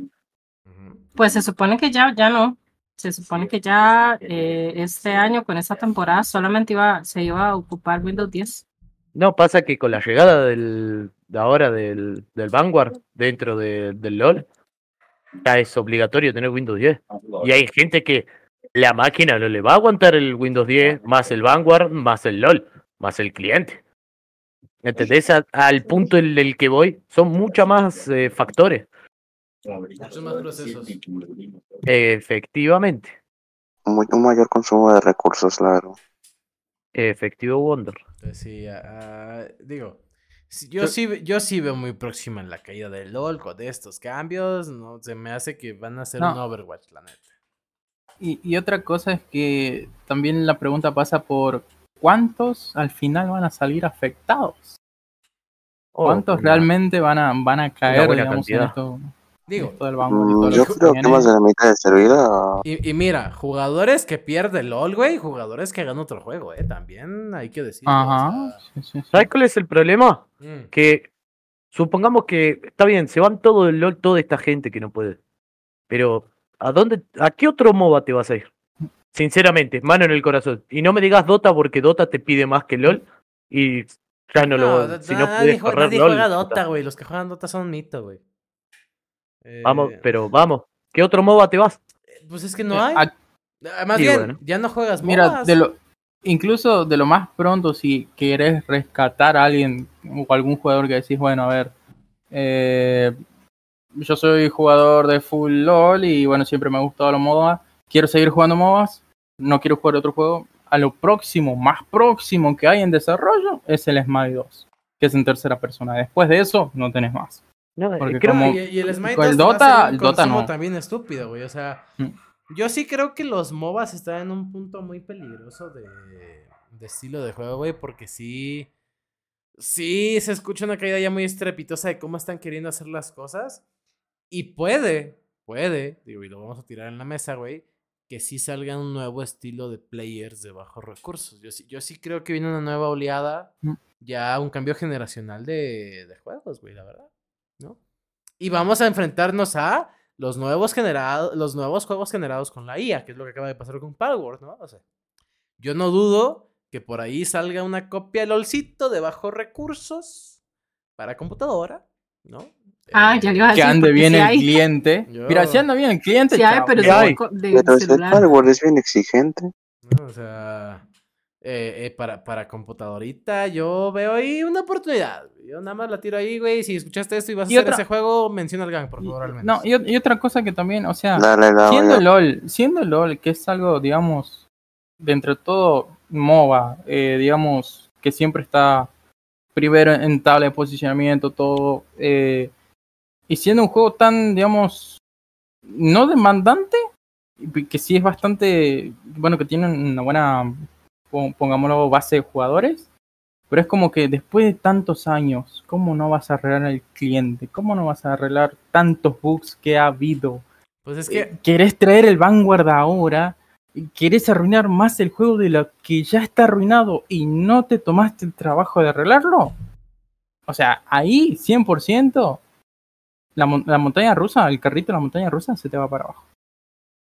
Ujú. Pues se supone que ya, ya no. Se supone que ya eh, este año con esta temporada solamente iba, se iba a ocupar Windows 10. No, pasa que con la llegada del, de ahora del, del Vanguard dentro de- del LOL, ya es obligatorio tener Windows 10. Y hay gente que la máquina no le va a aguantar el Windows 10, más el Vanguard, más el LOL, más el cliente. ¿Entendés? A- al punto en el que voy, son muchos más eh, factores. Muchos más procesos. Efectivamente. Muy- un mayor consumo de recursos, la verdad. Efectivo Wonder. Entonces, sí, digo, yo sí, yo sí veo muy próxima la caída del LOL con estos cambios. No, se me hace que van a No. un Overwatch, la neta. Y, y otra cosa es que también la pregunta pasa por cuántos al final van a salir afectados. Oh, ¿Cuántos realmente van a, van a caer, digamos, en esto, Digo, y todo Mm, yo que creo que más de la mitad de servida. y, y mira, jugadores que pierden LOL, güey, jugadores que ganan otro juego, eh, también hay que decirlo. o Ajá. sea, sí, sí, sí. ¿Sabes cuál es el problema? mm. que supongamos que está bien, se van todo el LOL, toda esta gente que no puede. Pero ¿a dónde a qué otro MOBA te vas a ir? Sinceramente, mano en el corazón. Y no me digas Dota porque Dota te pide más que LOL y ya no, lo si no puedes correr nadie LOL. juega. Dota, güey. Los que juegan Dota son un mito, güey. Vamos, Eh, pero vamos, ¿qué otro MOBA te vas? Pues es que no Eh, hay. ac- Ah, Más sí, bien, bueno. ya no juegas Mira, MOBAs. de lo, incluso de lo más pronto, si querés rescatar a alguien o algún jugador que decís, bueno, a ver, eh, yo soy jugador de full LOL y bueno, siempre me ha gustado los MOBA, quiero seguir jugando MOBAs, no quiero jugar otro juego. A lo próximo, más próximo que hay en desarrollo es el Smite 2, que es en tercera persona. Después de eso, no tenés más. No, Porque creo como- Y, y el Smite con el 2 va a Dota- el Dota no. también estúpido, güey. O sea, Mm. yo sí creo que los MOBAs están en un punto muy peligroso de, de estilo de juego, güey, porque sí. Sí, se escucha una caída ya muy estrepitosa de cómo están queriendo hacer las cosas. Y puede, puede, digo, y lo vamos a tirar en la mesa, güey, que sí salga un nuevo estilo de players de bajos recursos. Yo sí, yo sí creo que viene una nueva oleada, Mm. ya un cambio generacional de, de juegos, güey, la verdad, ¿no? Y vamos a enfrentarnos a los nuevos generados, los nuevos juegos generados con la IA, que es lo que acaba de pasar con Power, ¿no? O sea, yo no dudo que por ahí salga una copia LOLcito de bajos recursos para computadora, ¿no? Ah, ya le iba a Que decir. ande porque bien el hay. cliente. Yo- Mira, si anda bien el cliente, Sí chao. pero de, de Pero celular. Power es bien exigente. ¿no? O sea, eh, eh, para, para computadorita yo veo ahí una oportunidad. Yo nada más la tiro ahí, güey. Si escuchaste esto y vas a hacer otra- ese juego, menciona el gang, por favor, al menos. No, y, ot- y otra cosa que también, o sea, Dale, siendo LOL, siendo LOL, que es algo, digamos, de entre todo MOBA, eh, digamos, que siempre está primero en tabla de posicionamiento, todo, eh, y siendo un juego tan, digamos, no demandante, que sí es bastante, bueno, que tiene una buena, pongámoslo, base de jugadores, pero es como que después de tantos años, ¿cómo no vas a arreglar el cliente? ¿Cómo no vas a arreglar tantos bugs que ha habido? Pues es Eh, que, querés traer el Vanguard ahora, querés arruinar más el juego de lo que ya está arruinado y no te tomaste el trabajo de arreglarlo. O sea, ahí 100% la, mon- la montaña rusa, el carrito de la montaña rusa se te va para abajo.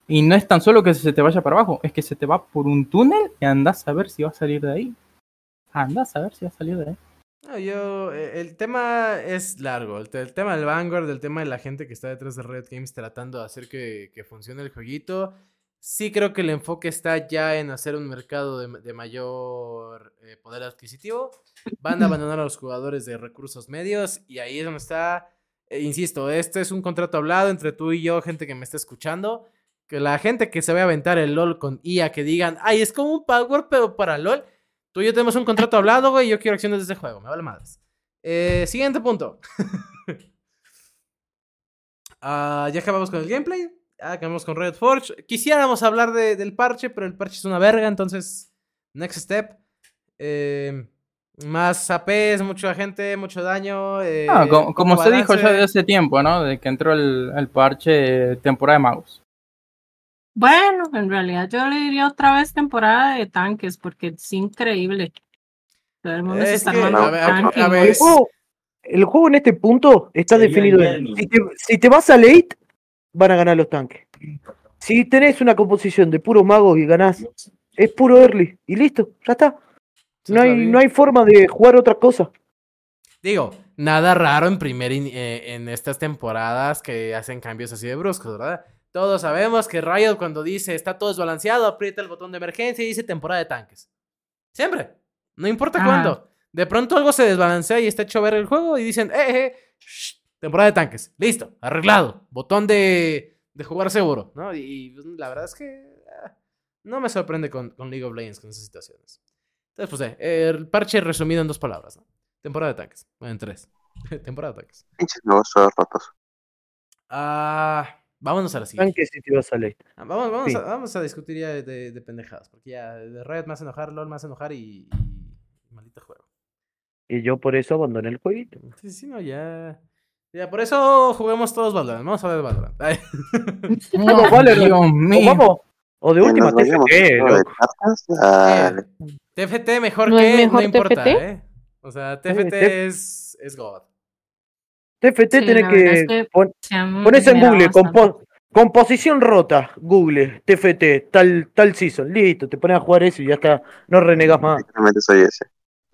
Y no es tan solo que se te vaya para abajo, es que se te va por un túnel y andás a ver si va a salir de ahí. Andás a ver si va a salir de ahí. no, yo, eh, el tema es largo. El, te- el tema del Vanguard, el tema de la gente que está detrás de Riot Games tratando de hacer que, que funcione el jueguito. Sí creo que el enfoque está ya en hacer un mercado de, de mayor eh, poder adquisitivo. Van a abandonar a los jugadores de recursos medios y ahí es donde está, eh, insisto, este es un contrato hablado entre tú y yo, gente que me está escuchando. Que la gente que se va a aventar el LOL con IA, que digan, ay, es como un Power, pero para LOL. Tú y yo tenemos un contrato hablado, güey, y yo quiero acciones de ese juego, me vale madres. Eh, siguiente punto. Ah, ya acabamos con el gameplay. Ya acabamos con Riot Forge. Quisiéramos hablar de- del parche, pero el parche es una verga, entonces. Next step. Eh, más APs, mucha gente, mucho daño. eh, Ah, como, como se dijo ya de hace tiempo, ¿no? De que entró el, el parche temporada de magos. Bueno, en realidad yo le diría otra vez temporada de tanques porque es increíble. Todo el mundo se Es está que, armando a ver, tanque, a ¿no? ver, El juego, el juego en este punto está definido en. Si te, si te vas a late, van a ganar los tanques. Si tenés una composición de puros magos y ganás, es puro early. Y listo, ya está. No hay, no hay forma de jugar otra cosa. Digo, nada raro en primer in- eh, en estas temporadas que hacen cambios así de bruscos, ¿verdad? Todos sabemos que Riot cuando dice está todo desbalanceado, aprieta el botón de emergencia y dice temporada de tanques. Siempre. No importa Ajá. cuándo. De pronto algo se desbalancea y está hecho ver el juego y dicen, eh, eh, shh, temporada de tanques. Listo, arreglado. Botón de, de jugar seguro, ¿no? Y, y, pues, la verdad es que ah, no me sorprende con, con League of Legends con esas situaciones. Entonces, pues, eh, el parche resumido en dos palabras, ¿no? Temporada de tanques. Bueno, en tres. Temporada de tanques. Pinches nuevos rotos. Ah, vámonos a la siguiente. Te vas a. Ah, Vamos, vamos, Sí. a, vamos a discutir ya de, de- de pendejadas. Porque ya de Riot me hace enojar, LOL me hace enojar y, y maldito juego. Y yo por eso abandoné el jueguito. Sí, sí, no, ya. Ya, por eso juguemos todos Valorant. Vamos a ver Valorant. No, Vamos, Valorant. Dios O mío. vamos. O de última TFT. Eh, TFT mejor ¿No que, mejor no importa, TFT? ¿eh? O sea, TFT TF es, es God. TFT Sí, tiene la que, es que pon- en Google compo- composición rota, Google, TFT, tal, tal season, listo, te pones a jugar eso y ya está, no renegas más. Literalmente soy ese.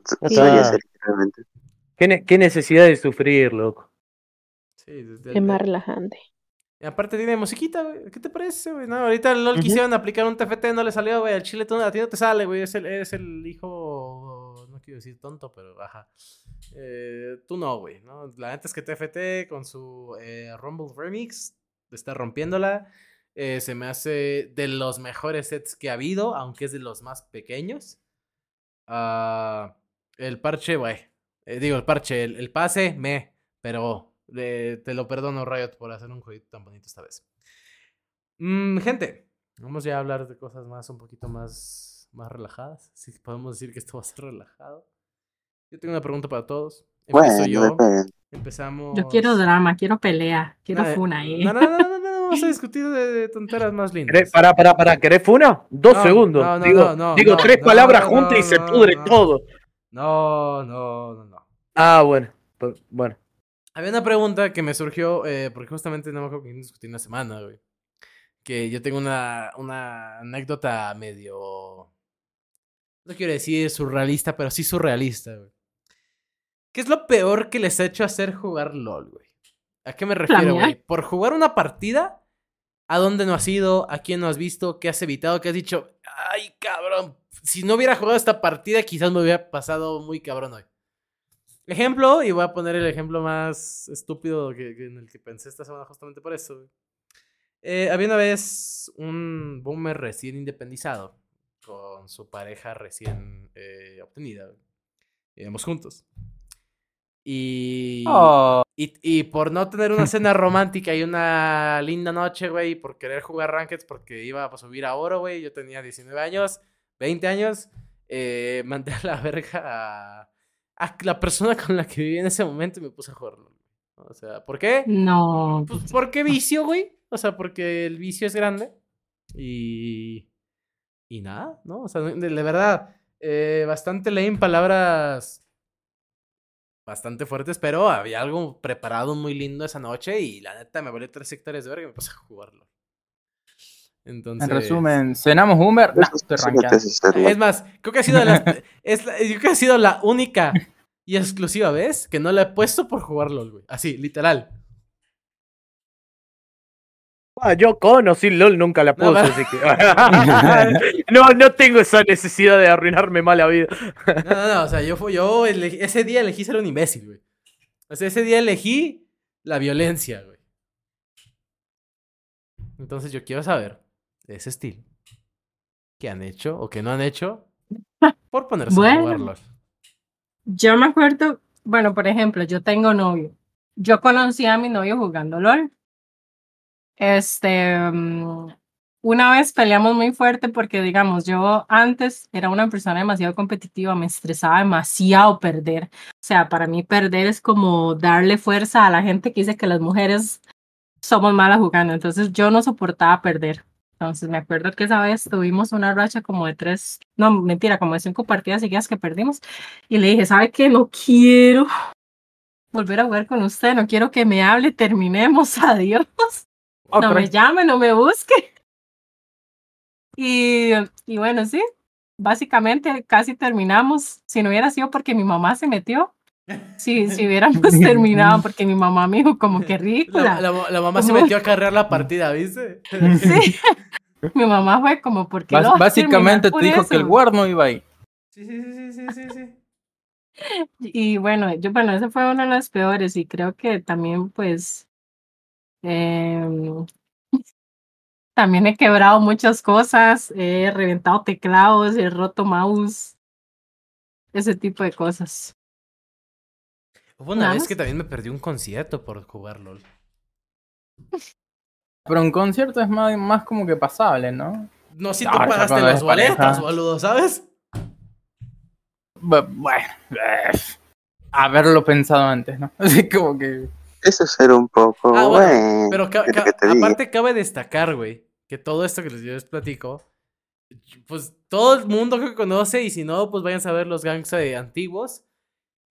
Soy ese, literalmente. ¿Qué, ne- qué necesidad de sufrir, loco? Sí, Es más relajante. y aparte tiene musiquita, güey. ¿Qué te parece, güey? No, ahorita el LOL quisieron aplicar un TFT, no le salió, güey. Al chile tú- a ti no te sale, güey. Es el, es el hijo. Quiero decir tonto, pero ajá. Eh, tú no, güey. ¿no? La neta es que TFT con su eh, Rumble Remix está rompiéndola. Eh, se me hace de los mejores sets que ha habido, aunque es de los más pequeños. Ah, el parche, güey. Digo, el parche, el, pase, me. Pero te lo perdono, Riot, por hacer un jueguito tan bonito esta vez. Mm, gente, vamos ya a hablar de cosas más, un poquito más, más relajadas. Si podemos decir que esto va a ser relajado. Yo tengo una pregunta para todos. Empiezo Bueno, yo. depende. Empezamos. Yo quiero drama, quiero pelea, quiero Nah, funa ahí. No, no, no, no, no, no, vamos a discutir de, de tonteras más ¿Querés- lindas. Para, para, para, ¿querés funa? Dos No, segundos. no, no, digo no, no, digo no, tres no, palabras no, juntas y se pudre no. todo. No, no, no, no. Ah, bueno. pues, bueno. Había una pregunta que me surgió, eh, porque justamente no me acuerdo quién discutí una semana, güey. Que yo tengo una, una anécdota medio. No quiero decir surrealista, pero sí surrealista, güey. ¿Qué es lo peor que les ha hecho hacer jugar LOL, güey? ¿A qué me refiero, güey? ¿Por jugar una partida? ¿A dónde no has ido? ¿A quién no has visto? ¿Qué has evitado? ¿Qué has dicho? ¡Ay, cabrón! Si no hubiera jugado esta partida, quizás me hubiera pasado muy cabrón hoy. Ejemplo, y voy a poner el ejemplo más estúpido que, que en el que pensé esta semana justamente por eso. Eh, había una vez un boomer recién independizado con su pareja recién eh, obtenida. Íbamos juntos. Y, Oh, y, y por no tener una cena romántica y una linda noche, güey, y por querer jugar Rankeds porque iba a subir a oro, güey, yo tenía 19 años, 20 años, eh, mandé a la verga a, a la persona con la que vivía en ese momento y me puse a jugarlo. O sea, ¿por qué? No, Pues porque vicio, güey. O sea, porque el vicio es grande. Y. Y nada, ¿no? O sea, de, de verdad, eh, bastante leí en palabras bastante fuertes, pero había algo preparado muy lindo esa noche y la neta me valió tres hectáreas de verga y me puse a jugarlo. Entonces. en resumen, ¿cenamos Humber? No, estoy rankeando. Es más, creo que ha sido la, es la- yo creo que ha sido la única y exclusiva vez que no la he puesto por jugar LOL, güey. Así, literal. Ah, yo con o sin LOL nunca la No, puse, pero- así que. no, no tengo esa necesidad de arruinarme mal la vida. No, no, no, o sea, yo, fui, yo elegí- ese día elegí ser un imbécil, güey. O sea, ese día elegí la violencia, güey. Entonces yo quiero saber de ese estilo. ¿Qué han hecho o qué no han hecho por ponerse a Bueno. jugarlo? yo me acuerdo, bueno, por ejemplo, yo tengo novio. Yo conocí a mi novio jugando LOL. Este, mm, una vez peleamos muy fuerte porque, digamos, yo antes era una persona demasiado competitiva, me estresaba demasiado perder. O sea, para mí perder es como darle fuerza a la gente que dice que las mujeres somos malas jugando. Entonces yo no soportaba perder. Entonces me acuerdo que esa vez tuvimos una racha como de tres, no, mentira, como de cinco partidas seguidas que perdimos. Y le dije, ¿sabe qué? No quiero volver a jugar con usted, no quiero que me hable, terminemos, adiós. No me llame, no me busque. Y, y bueno, sí, básicamente casi terminamos. Si no hubiera sido porque mi mamá se metió, si, si hubiéramos terminado, porque mi mamá me dijo como que La, ridícula. la- la mamá se metió a carrear la partida, ¿viste? Sí. Mi mamá fue como porque básicamente te dijo que el Word no iba ahí. Sí, sí, sí, sí, sí, sí, sí. Y bueno, yo, bueno, ese fue uno de los peores y creo que también pues em, también he quebrado muchas cosas, he reventado teclados, he roto mouse, ese tipo de cosas. Hubo una vez que también me perdí un concierto por jugar LOL. Pero un concierto es más, más como que pasable, ¿no? No, si Ah, tú pagaste las boletas, boludo, ¿sabes? Bu- Bueno, haberlo pensado antes, ¿no? Así como que. Eso es ser un poco, Ah, bueno, bueno, Pero ca- ¿qué ca- que te diga? aparte cabe destacar, güey, que todo esto que yo les platico, pues todo el mundo que conoce y si no, pues vayan a ver los gangs eh, antiguos,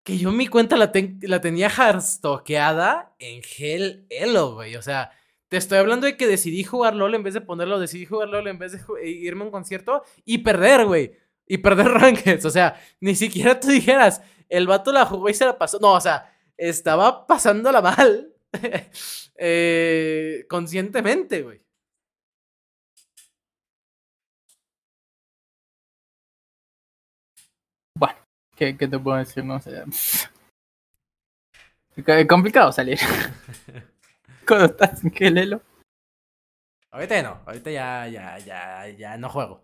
que yo mi cuenta la, ten- la tenía hardstoqueada en Hell Elo, güey, o sea, te estoy hablando de que decidí jugar LOL en vez de ponerlo, decidí jugar LOL en vez de ju- irme a un concierto y perder, güey, y perder rankings, o sea, ni siquiera tú dijeras, el vato la jugó y se la pasó, no, o sea, estaba pasándola mal. eh, conscientemente, güey. ¿Qué, qué te puedo decir? No sé. Es complicado salir. Cuando estás en Gelelo. Ahorita no, ahorita ya, ya, ya, ya no juego.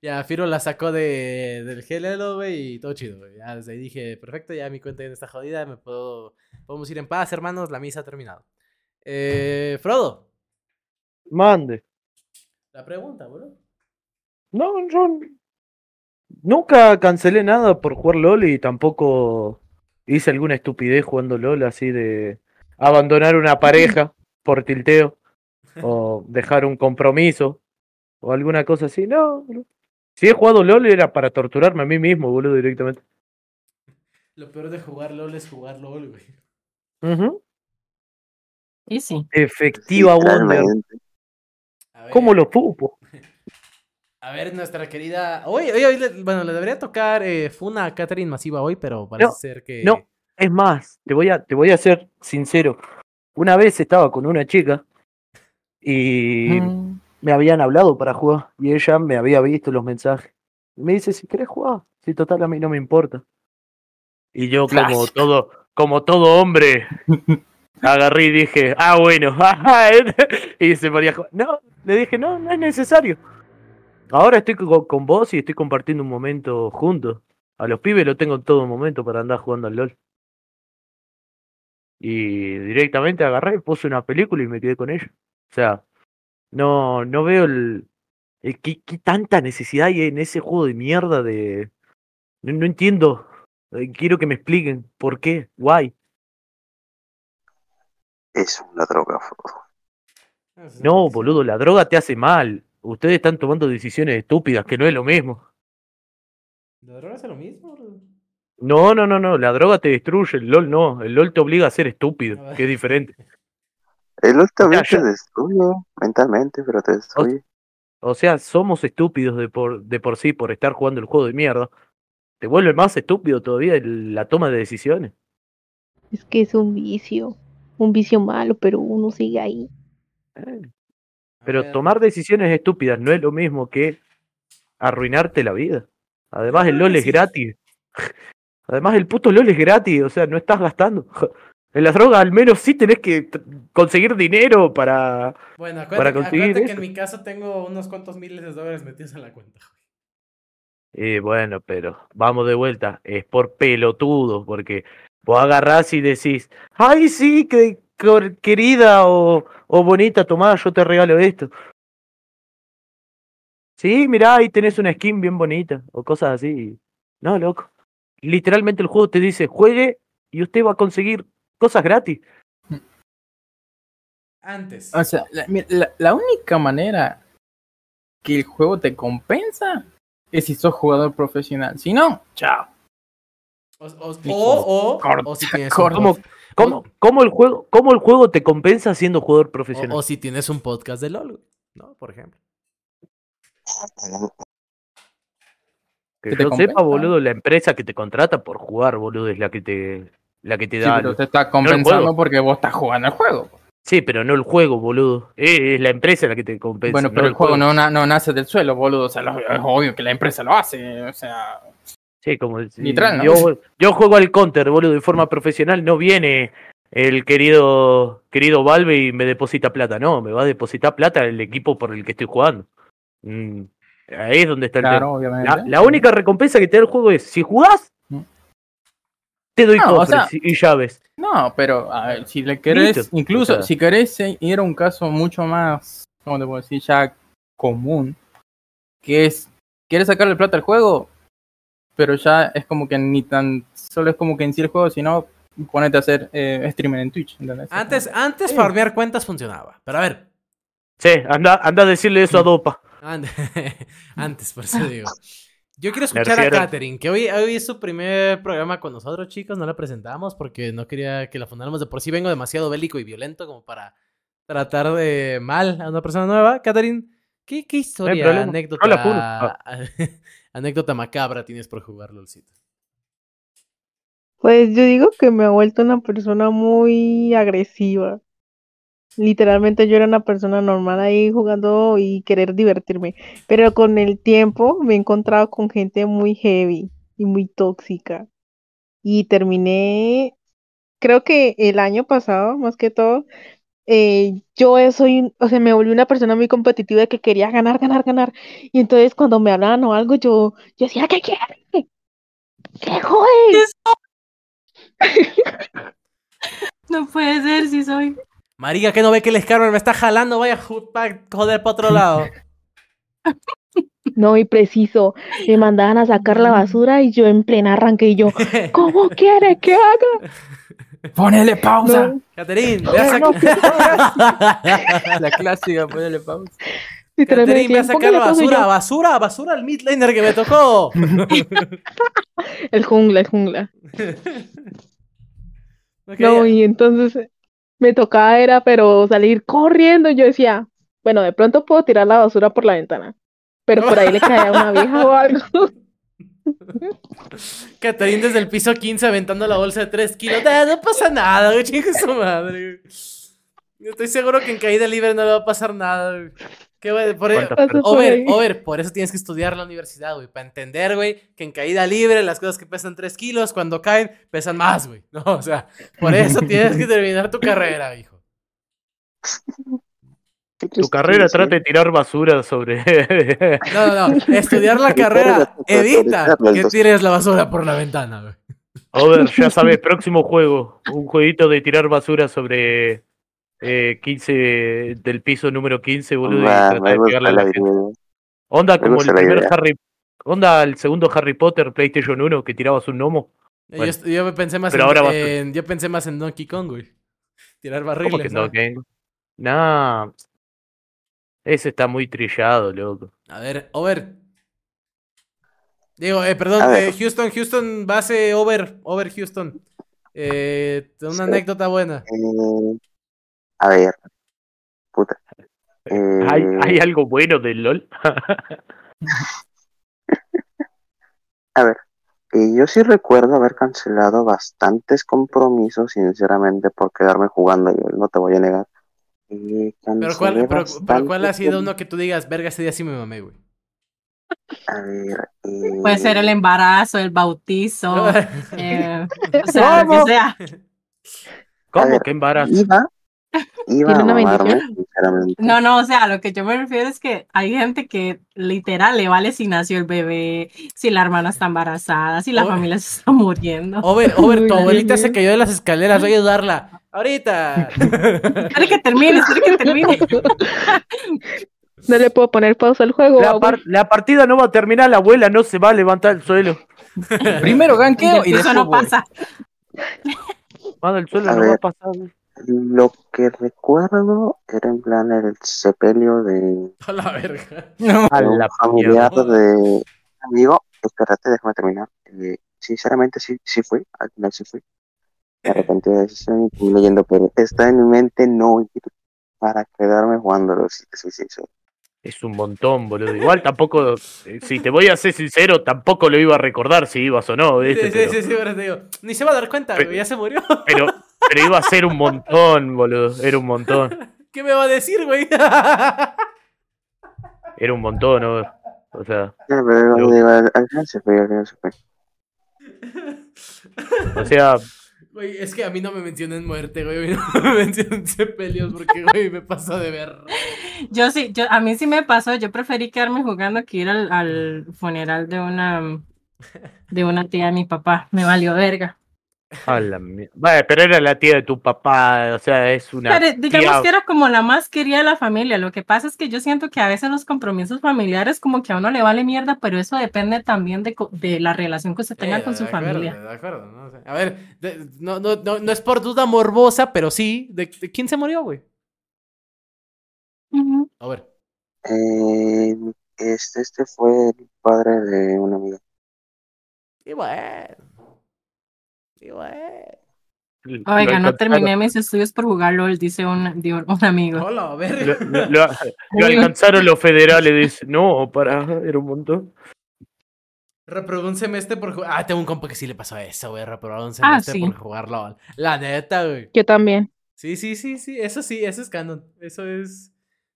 Ya Firo la sacó de, del GLL, güey, y todo chido, güey. Ya desde ahí dije, perfecto, ya mi cuenta ya no está jodida, me puedo, podemos ir en paz, hermanos, la misa ha terminado. Eh, Frodo, Mande. la pregunta, boludo. No, yo nunca cancelé nada por jugar LOL y tampoco hice alguna estupidez jugando LOL así de abandonar una pareja por tilteo o dejar un compromiso o alguna cosa así. No, boludo. si he jugado LOL era para torturarme a mí mismo, boludo, directamente. Lo peor de jugar LOL es jugar LOL, güey. Ujú. Y sí, Efectiva Wonder. Ver, ¿Cómo lo supo? A ver, nuestra querida. Hoy, hoy, hoy bueno, le debería tocar eh, Funa a Catherine Masiva hoy, pero parece No, ser que. no. Es más, te voy a, te voy a ser sincero. Una vez estaba con una chica y Mm, me habían hablado para jugar y ella me había visto los mensajes. Y me dice, si querés jugar, si total a mí no me importa. Y yo como todo, como todo hombre, agarré y dije, ah bueno, y se ponía. No, le dije, no, no es necesario. Ahora estoy co- con, vos y estoy compartiendo un momento juntos. A los pibes lo tengo en todo momento para andar jugando al LOL. Y directamente agarré, puse una película y me quedé con ella. O sea, no, no veo el, el qué, qué tanta necesidad hay en ese juego de mierda de. No, no entiendo. Eh, Quiero que me expliquen por qué, why. Es una droga, Frodo. No, boludo, la droga te hace mal. Ustedes están tomando decisiones estúpidas, que no es lo mismo. ¿La droga hace lo mismo? No, no, no, no, la droga te destruye, el LOL no. El LOL te obliga a ser estúpido, ver. que es diferente. El LOL también te destruye mentalmente, pero te destruye. O sea, somos estúpidos de por, de por sí por estar jugando el juego de mierda. Te vuelve más estúpido todavía el- la toma de decisiones. Es que es un vicio, un vicio malo, pero uno sigue ahí. Eh, Pero tomar decisiones estúpidas no es lo mismo que arruinarte la vida. Además, el Ah, LOL es gratis. Además, el puto LOL es gratis, o sea, no estás gastando. En las drogas al menos sí tenés que conseguir dinero para... Bueno, para acuérdate, conseguir acuérdate que en mi caso tengo unos cuantos miles de dólares metidos en la cuenta, güey. Eh, bueno, pero vamos de vuelta, es por pelotudo, porque vos agarrás y decís, ay sí, que, querida o, o bonita, tomá, yo te regalo esto. Sí, mirá, ahí tenés una skin bien bonita, o cosas así. No, loco. Literalmente el juego te dice, juegue y usted va a conseguir cosas gratis. Antes. O sea, la, la- la única manera que el juego te compensa es si sos jugador profesional. Si no, chao. O, o, o, o- corta, o si tienes ¿Cómo, cómo, cómo el juego, ¿Cómo el juego te compensa siendo jugador profesional? o, o si tienes un podcast de LOL, ¿no? Por ejemplo. Que yo sepa, boludo, la empresa que te contrata por jugar, boludo, es la que te, la que te Sí, da. pero te está compensando porque vos estás jugando el juego. Sí, pero no el juego, boludo. Eh, es la empresa la que te compensa. Bueno, no pero el juego no, no nace del suelo, boludo. O sea, es obvio que la empresa lo hace. O sea, Sí, como Literal, ¿no? yo, yo juego al counter, boludo, de forma profesional. No viene el querido querido Valve y me deposita plata. No, me va a depositar plata el equipo por el que estoy jugando. Mm, ahí es donde está el tema. claro, obviamente. La, la única recompensa que te da el juego es, si jugás. Te doy No, o cofres sea- y y llaves. No, pero a ver, si le querés, Listo, incluso o sea. si querés eh, ir a un caso mucho más, ¿cómo te puedo decir? Ya común, que es, ¿quieres sacarle plata al juego? Pero ya es como que ni tan, solo es como que en sí el juego, sino ponete a hacer eh, streaming en Twitch, ¿entendés? Antes, antes Sí. farmear cuentas funcionaba. Pero a ver, Sí, anda, anda a decirle eso a Dopa. Antes, por eso digo. Yo quiero escuchar a. Katherine, que hoy, hoy es su primer programa con nosotros, chicos. No la presentamos porque no quería que la fundáramos. De por sí vengo demasiado bélico y violento como para tratar de mal a una persona nueva. Katherine, ¿qué, qué historia, anécdota, anécdota macabra tienes por jugar LOLcito? Pues yo digo que me ha vuelto una persona muy agresiva. Literalmente yo era una persona normal ahí jugando y querer divertirme. Pero con el tiempo me he encontrado con gente muy heavy y muy tóxica. Y terminé, creo que el año pasado, más que todo, eh, yo soy, o sea, me volví una persona muy competitiva que quería ganar, ganar, ganar. Y entonces cuando me hablaban o algo, yo, yo decía, ¿qué quiere? ¿Qué joder? No puede ser si soy. Marica, que no ve que el Scarver me está jalando, vaya a joder para otro lado. No, y preciso, me mandaban a sacar la basura y yo en plena arranque y yo, ¿cómo quiere que haga? Ponele pausa. No, no, ve a no, sacar. La clásica, ponele pausa. Catherine, ve a sacar y basura, basura, basura al mid laner que me tocó. El jungla, el jungla. No, y entonces me tocaba era, pero salir corriendo. Yo decía, bueno, de pronto puedo tirar la basura por la ventana, pero por ahí le caía una vieja o algo. Catherine desde el piso 15 aventando la bolsa de 3 kilos. "Ah, no pasa nada, güey, su madre. Yo estoy seguro que en caída libre no le va a pasar nada, güey. Qué güey, por ¿Cuántas Pasó por Over, over, por eso tienes que estudiar la universidad, güey. Para entender, güey, que en caída libre las cosas que pesan 3 kilos, cuando caen, pesan más, güey. No, o sea, por eso tienes que terminar tu carrera, hijo. ¿Qué Tu carrera trata de tirar basura sobre. No, no, no. Estudiar la carrera evita que tires la basura por la ventana, güey. Over, ya sabes, próximo juego. Un jueguito de tirar basura sobre eh, 15 del piso número 15, boludo. y tratar me de gusta pegarle a la la gente. Onda me como el primer idea. Harry. Onda el segundo Harry Potter, PlayStation 1, que tirabas un gnomo. Yo Bueno. est- yo, pensé más en, ahora vas- en- yo pensé más en Donkey Kong, güey. Tirar ¿Cómo barriles. que no. Ken? Nah. Ese está muy trillado, loco. A ver, over. Digo, eh, perdón, eh, Houston, Houston, base over, over Houston. Eh, una Sí. anécdota buena. Eh, a ver. Puta. Eh, ¿Hay, ¿Hay algo bueno del LOL? A ver, eh, yo sí recuerdo haber cancelado bastantes compromisos, sinceramente, por quedarme jugando, yo no te voy a negar. Eh, Pero ¿cuál, cancelé pero, pero ¿cuál ha sido uno que tú digas, verga, ese día sí me mamé, güey? A ver, eh, Puede ser el embarazo, el bautizo, eh, o sea, lo ¿Cómo? que sea. ¿Cómo? ver, ¿Qué embarazo? Iba, iba a ¿Tiene una mamarme, bendición? sinceramente. No, no, o sea, lo que yo me refiero es que hay gente que literal le vale si nació el bebé, si la hermana está embarazada, si la familia se está muriendo. Over, over, tu abuelita se cayó de las escaleras, voy a ayudarla. Ahorita. Espera que termine, espera que termine. No le puedo poner pausa al juego. La, par- la partida no va a terminar, la abuela no se va a levantar del suelo. Primero Y ganqueo y eso después no voy. pasa. Va del suelo, A no va a pasar. Lo que recuerdo era en plan el sepelio de, A la verga. A de un la familiar de amigo. Espérate, déjame terminar. Eh, sinceramente, sí, sí fui. Al final sí fui. Me arrepentí de la decisión y terminé yendo, pero está en mi mente no ir para quedarme jugando los sí, sí, sí. Es un montón, boludo. Igual tampoco, eh, si te voy a ser sincero, tampoco lo iba a recordar si ibas o no, Sí, sí, Pero, sí, sí, ahora te digo. Ni se va a dar cuenta, Pero- ya se murió. pero, pero iba a ser un montón, boludo. Era un montón. ¿Qué me va a decir, güey? Era un montón, ¿no? O sea, Ya, pero Yo- digo, al, al final se fue, al final se fue. o sea, Güey, es que a mí no me mencionen muerte, güey. A mí no me mencionen sepelios porque, güey, me pasa de ver. Yo sí, yo, a mí sí me pasó, yo preferí quedarme jugando que ir al, al funeral de una de una tía de mi papá. Me valió verga. A la mie- Vale, pero era la tía de tu papá, o sea, es una Pero digamos tía- que era como la más querida de la familia. Lo que pasa es que yo siento que a veces los compromisos familiares como que a uno le vale mierda, pero eso depende también de, de la relación que usted tenga Eh, con su de acuerdo, familia. De acuerdo, ¿no? O sea, a ver, de- no, no, no, no es por duda morbosa, pero sí. ¿De, de quién se murió, güey? A ver. Eh, este, este fue el padre de una amiga. Y bueno. Oiga, no terminé mis estudios por jugar LOL, dice un, amigo. Hola, a Lo, ver. lo- lo- lo alcanzaron los federales, dice, no, para, era un montón. Reprobó un semestre por jugar. Ah, tengo un compa que sí le pasó eso, güey. Reprobó un Ah, semestre sí. por jugar LOL. La neta, güey. Yo también. Sí, sí, sí, sí. Eso sí, eso es canon. Eso es.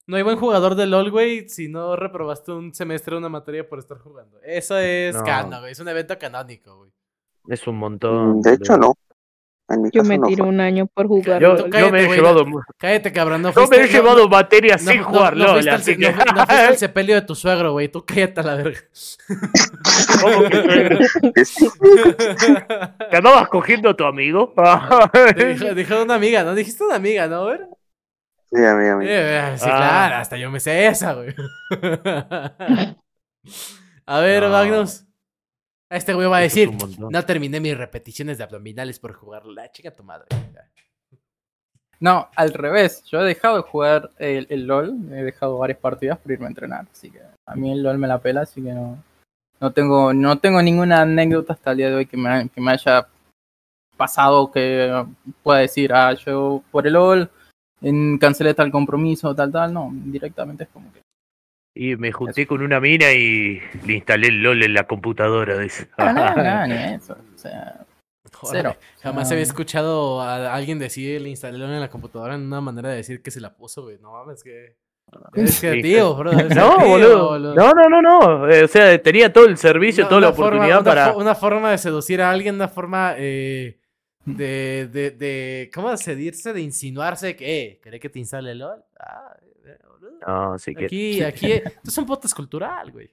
No hay buen jugador de LOL, güey, si no reprobaste un semestre una materia por estar jugando. Eso es No. canon, güey. Es un evento canónico, güey. Es un montón. De hecho, no. En mi Yo me no tiré fue. un año por jugar. Yo, me he llevado, Cállate, cabrón. No fuiste, me he no- llevado no- no- sin no- jugar no LOL, fuiste al que... no no al sepelio de tu suegro, güey. Tú cállate a la verga. ¿Cómo que ¿Te andabas cogiendo a tu amigo? Te dijo, dijo una amiga, ¿no? Dijiste una amiga, ¿no? Sí, a mí, a mí. Eh, sí, Ah. claro, hasta yo me sé esa, güey. a ver, No. Magnus. Este güey va a decir, no terminé mis repeticiones de abdominales por jugar la chica tu madre. No, al revés. Yo he dejado de jugar el, el LOL. He dejado varias partidas por irme a entrenar. Así que a mí el LOL me la pela, así que no. No tengo, no tengo ninguna anécdota hasta el día de hoy que me, que me haya pasado que pueda decir, ah, yo por el LOL en, cancelé tal compromiso, tal, tal. No, directamente es como que. Y me junté con una mina y le instalé el LOL en la computadora. Dice. Ah, no, no, ni eso. O sea, Joder, Cero. Jamás Ah. había escuchado a alguien decir le instalé en la computadora en una manera de decir que se la puso, güey. No mames, que. Es Sí. creativo, bro. es No, creativo, boludo. No, no, no, no. Eh, o sea, tenía todo el servicio, Una- toda la una forma- oportunidad una para. fo- una forma de seducir a alguien, una forma eh, de, de, de. ¿Cómo se dice? De insinuarse que. Eh, ¿Querés que te instale LOL? Ah, boludo. No, sí que. Aquí, aquí. Esto es un podcast cultural, güey.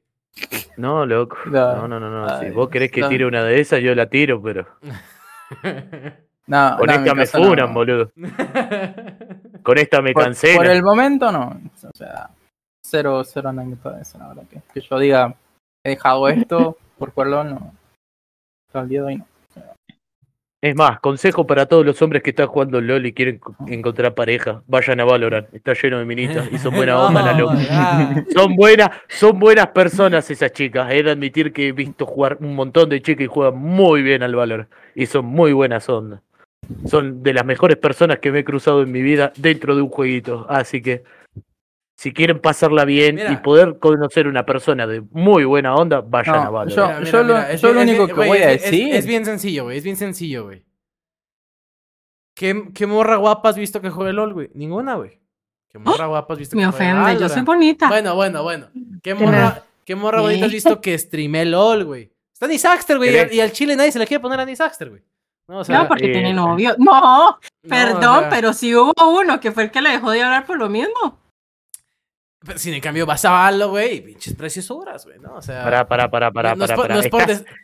No, loco. No. No, no, no. no. Si vos querés que no. tire una de esas, yo la tiro, pero. no, Con no, esta me funan, boludo. Con esta me Por, cancé. por el momento no. O sea, cero, cero anécdota de eso, la verdad. Que, que yo diga, he dejado esto por jugar LOL, no. Hasta el día de hoy no. Es más, consejo para todos los hombres que están jugando LOL y quieren co- encontrar pareja. Vayan a Valorant. Está lleno de minitas y son buena onda, la loca. Son buenas, son buenas personas esas chicas. He de admitir que he visto jugar un montón de chicas y juegan muy bien al Valorant. Y son muy buenas ondas. Son de las mejores personas que me he cruzado en mi vida dentro de un jueguito. Así que, si quieren pasarla bien Mira. y poder conocer una persona de muy buena onda, vayan No, a Valorant. yo- Mira, mira, lo- mira, es yo lo único que voy a decir- Es, bien sencillo, güey. Es bien sencillo, güey. ¿Qué, ¿Qué morra guapa has visto que juegue LOL, güey? Ninguna, güey. ¿Qué morra guapa has visto Me que juegue ofende, yo soy bonita. Bueno, bueno, bueno. ¿Qué morra. ¿qué morra bonita has visto que streame LOL, güey? Está Nice Axter, güey. Y, al- y al chile nadie se le quiere poner a Nice Axter, güey. No, o sea, no, porque eh, tiene novio. No, no, perdón, o sea, pero sí hubo uno que fue el que le dejó de hablar por lo mismo. Pero sin en cambio vas a Valo, güey, y pinches preciosuras, güey, ¿no? O sea. Pará, pará, pará, pará, no, no es pará, por- pará. no es por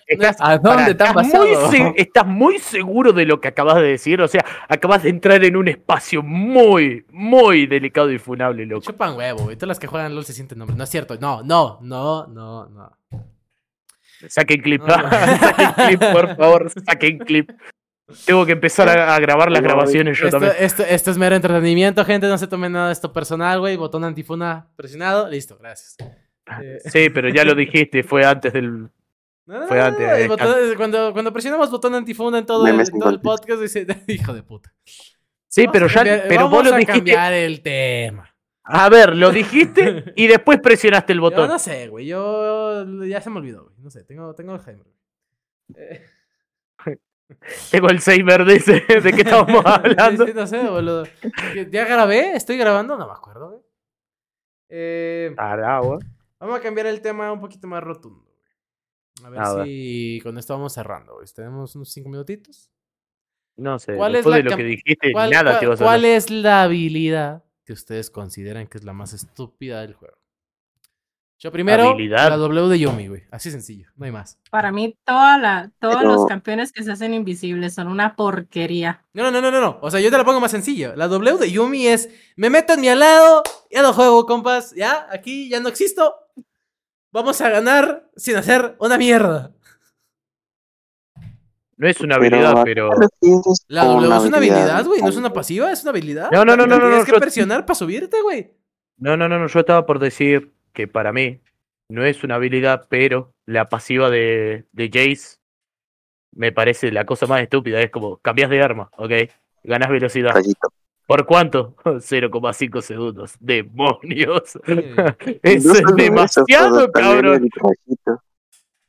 Estás- ¿A dónde estás muy pasado? se- estás muy seguro de lo que acabas de decir. O sea, acabas de entrar en un espacio muy, muy delicado y funable, loco. Chupan huevo, güey. Todas las que juegan LOL se sienten hombres. No es cierto. No, no, no, no, no. Saquen clip, No, no. saquen clip, por favor, saquen clip. Tengo que empezar a, a grabar las grabaciones yo Esto, también. esto, esto es mero entretenimiento, gente. No se tomen nada de esto personal, güey. Botón antifuna presionado. Listo, gracias. Eh, Sí, pero ya lo dijiste, fue antes del. no, no, Fue antes, no, el eh, botón- cuando, cuando presionamos botón antifuna en todo, el, en todo el podcast, dice, hijo de puta. Sí, Vamos pero ya, cambiar- pero vamos vos lo a dijiste. cambiar el tema. A ver, lo dijiste y después presionaste el Yo botón. no sé, güey. Yo ya se me olvidó, güey. No sé, tengo, tengo Alzheimer. Eh, Tengo el Seiber de ese, de que estábamos hablando. No sé, boludo. ¿Que ¿Ya grabé? ¿Estoy grabando? No me acuerdo, güey. Eh, vamos a cambiar el tema un poquito más rotundo, güey. A ver A ver. si con esto vamos cerrando, güey. Tenemos unos cinco minutitos. No sé, ¿Cuál es después la de lo que dijiste, ¿Cuál, nada cuál- te vas a cuál es la habilidad que ustedes consideran que es la más estúpida del juego? Yo primero, Habilidad. la W de Yumi, güey. Así sencillo, no hay más. Para mí, toda la, todos Pero- los campeones que se hacen invisibles son una porquería. No, no, no, no, no, no. O sea, yo te la pongo más sencillo. La W de Yumi es, me meto en mi al lado, ya no juego, compas. Ya, aquí ya no existo. Vamos a ganar sin hacer una mierda. No es una habilidad, ¿a pero. La W es una habilidad, güey. No es una pasiva, es una habilidad. No, no, no, no, no, Tienes no, que yo- presionar para subirte, güey. No, no, no, no, yo estaba por decir que para mí no es una habilidad, pero la pasiva de, de Jace me parece la cosa más estúpida. Es como, cambias de arma, ¿ok? Ganas velocidad. Rayito. ¿Por cuánto? 0,5 segundos. ¡Demonios! Sí. Eso No es eso, demasiado, también cabrón. El rayito.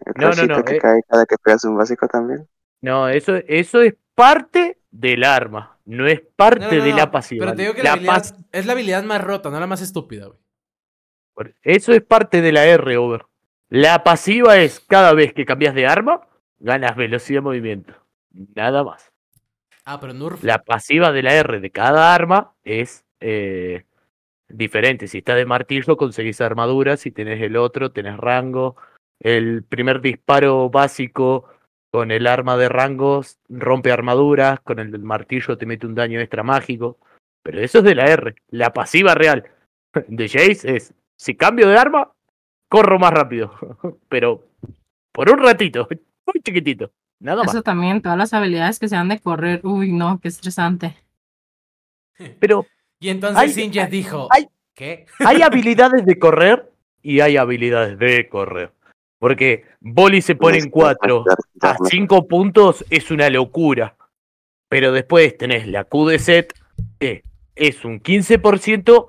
El No, no, rayito no, que eh. cae cada que pegas un básico también. No, eso, eso es parte del arma, no es parte No, no, no, de no. la pasiva. Pero te digo que la, La habilidad es la habilidad más rota, no la más estúpida, güey. Eso es parte de la R, over. La pasiva es cada vez que cambias de arma, ganas velocidad de movimiento. Nada más. Ah, pero Nerf. La pasiva de la R de cada arma es eh, diferente. Si estás de martillo, conseguís armadura. Si tenés el otro, tenés rango. El primer disparo básico con el arma de rangos rompe armaduras. Con el martillo te mete un daño extra mágico. Pero eso es de la R. La pasiva real de Jace es: si cambio de arma, corro más rápido. Pero por un ratito, muy chiquitito. Nada más. Eso también, todas las habilidades que se han de correr. Uy, no, qué estresante. Pero Y entonces Sinja dijo, ay. ¿qué? hay habilidades de correr y hay habilidades de correr. Porque Boli se pone en 4 a 5 puntos es una locura. Pero después tenés la Q de set, que es un 15%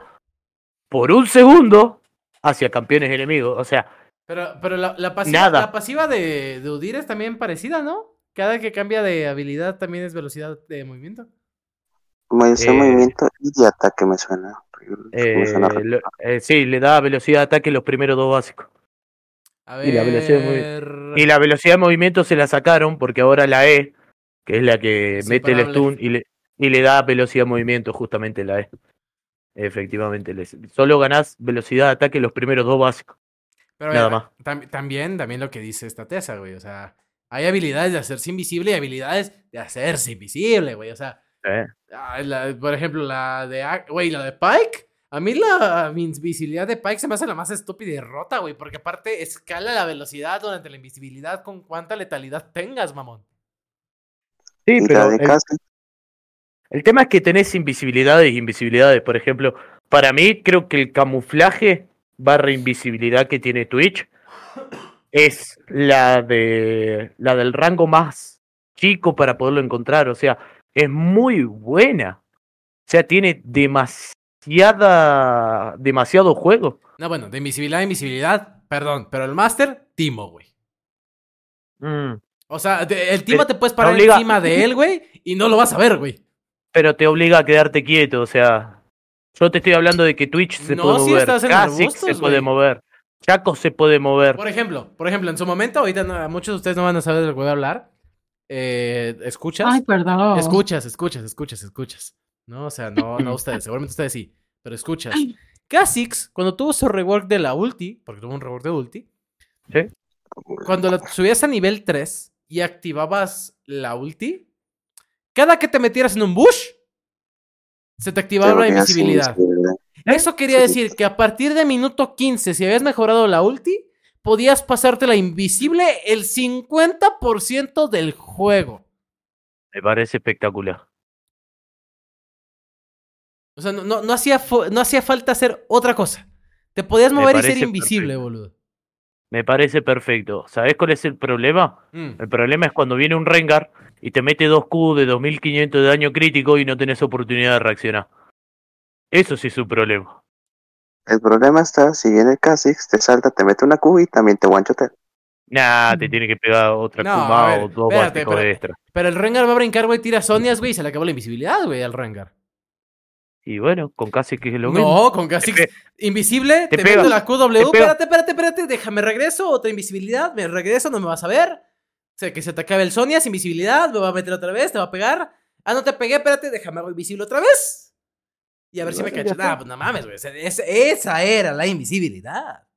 por un segundo hacia campeones enemigos. O sea, Pero, pero la, la pasiva, Nada. la pasiva de, de Udir es también parecida, ¿no? Cada que cambia de habilidad también es velocidad de movimiento. Ese Eh, movimiento y de ataque me suena. eh, me suena lo- eh, sí, le da velocidad de ataque los primeros dos básicos. A ver. Y la velocidad de Y la velocidad de movimiento se la sacaron porque ahora la E, que es la que mete el stun y le, y le da velocidad de movimiento justamente la E. Efectivamente, les- solo ganás velocidad de ataque los primeros dos básicos. Pero nada eh, más. tam- también, también lo que dice esta tesa, güey. O sea, hay habilidades de hacerse invisible y habilidades de hacerse invisible, güey. O sea, Eh, la- por ejemplo, la de. Güey, la de Pike. A mí la invisibilidad de Pike se me hace la más estúpida y rota, güey. Porque aparte escala la velocidad durante la invisibilidad con cuánta letalidad tengas, mamón. Sí, Y la pero de el, casa, el tema es que tenés invisibilidades y invisibilidades. Por ejemplo, para mí creo que el camuflaje barra invisibilidad que tiene Twitch es la de la del rango más chico para poderlo encontrar. O sea, es muy buena. O sea, tiene demasiada demasiado juego. No, bueno, de invisibilidad a invisibilidad, perdón. Pero el Master, Timo, güey. Mm. O sea, de- el Timo te puedes parar obliga- encima de él, güey, y no lo vas a ver, güey. Pero te obliga a quedarte quieto, o sea, yo te estoy hablando de que Twitch se No, puede si mover, estás en arbustos, se puede mover, Chaco se puede mover. Por ejemplo, por ejemplo, en su momento, ahorita no- muchos de ustedes no van a saber de lo que voy a hablar. Eh, ¿Escuchas? Ay, perdón. Escuchas, escuchas, escuchas, escuchas. No, o sea, no, no ustedes, seguramente ustedes sí, pero escuchas. Kha'Zix, cuando tuvo su rework de la ulti, porque tuvo un rework de ulti, ¿Sí? cuando la subías a nivel 3 y activabas la ulti, cada que te metieras en un bush, se te activaba la invisibilidad. Eso quería decir que a partir de minuto 15, si habías mejorado la ulti, podías pasarte la invisible el 50% del juego. Me parece espectacular. O sea, no, no, no hacía, no hacía falta hacer otra cosa. Te podías mover y ser invisible, perfecto. boludo. Me parece perfecto. ¿Sabes cuál es el problema? Mm. El problema es cuando viene un Rengar y te mete 2 Q de 2500 de daño crítico y no tenés oportunidad de reaccionar. Eso sí es un problema. El problema está, si viene el Kha'Zix, te salta, te mete una Q y también te one-shotea. Nah, te tiene que pegar otra No, Kuma ver, o dos espérate, básicos pero- extra. Pero el Rengar va a brincar, güey, tira Sonias, güey, y se le acabó la invisibilidad, güey, al Rengar. Y bueno, con casi que es lo mismo. No, con Te pe- invisible, te, te la QW, espérate, espérate, espérate, déjame regreso, otra invisibilidad, me regreso, no me vas a ver. O sea, que se te acabe el Sonias, invisibilidad, me va a meter otra vez, te va a pegar. Ah, no te pegué, espérate, déjame hago invisible otra vez. Y a ver si me cachas. Nah, pues no mames, güey. esa- era la invisibilidad.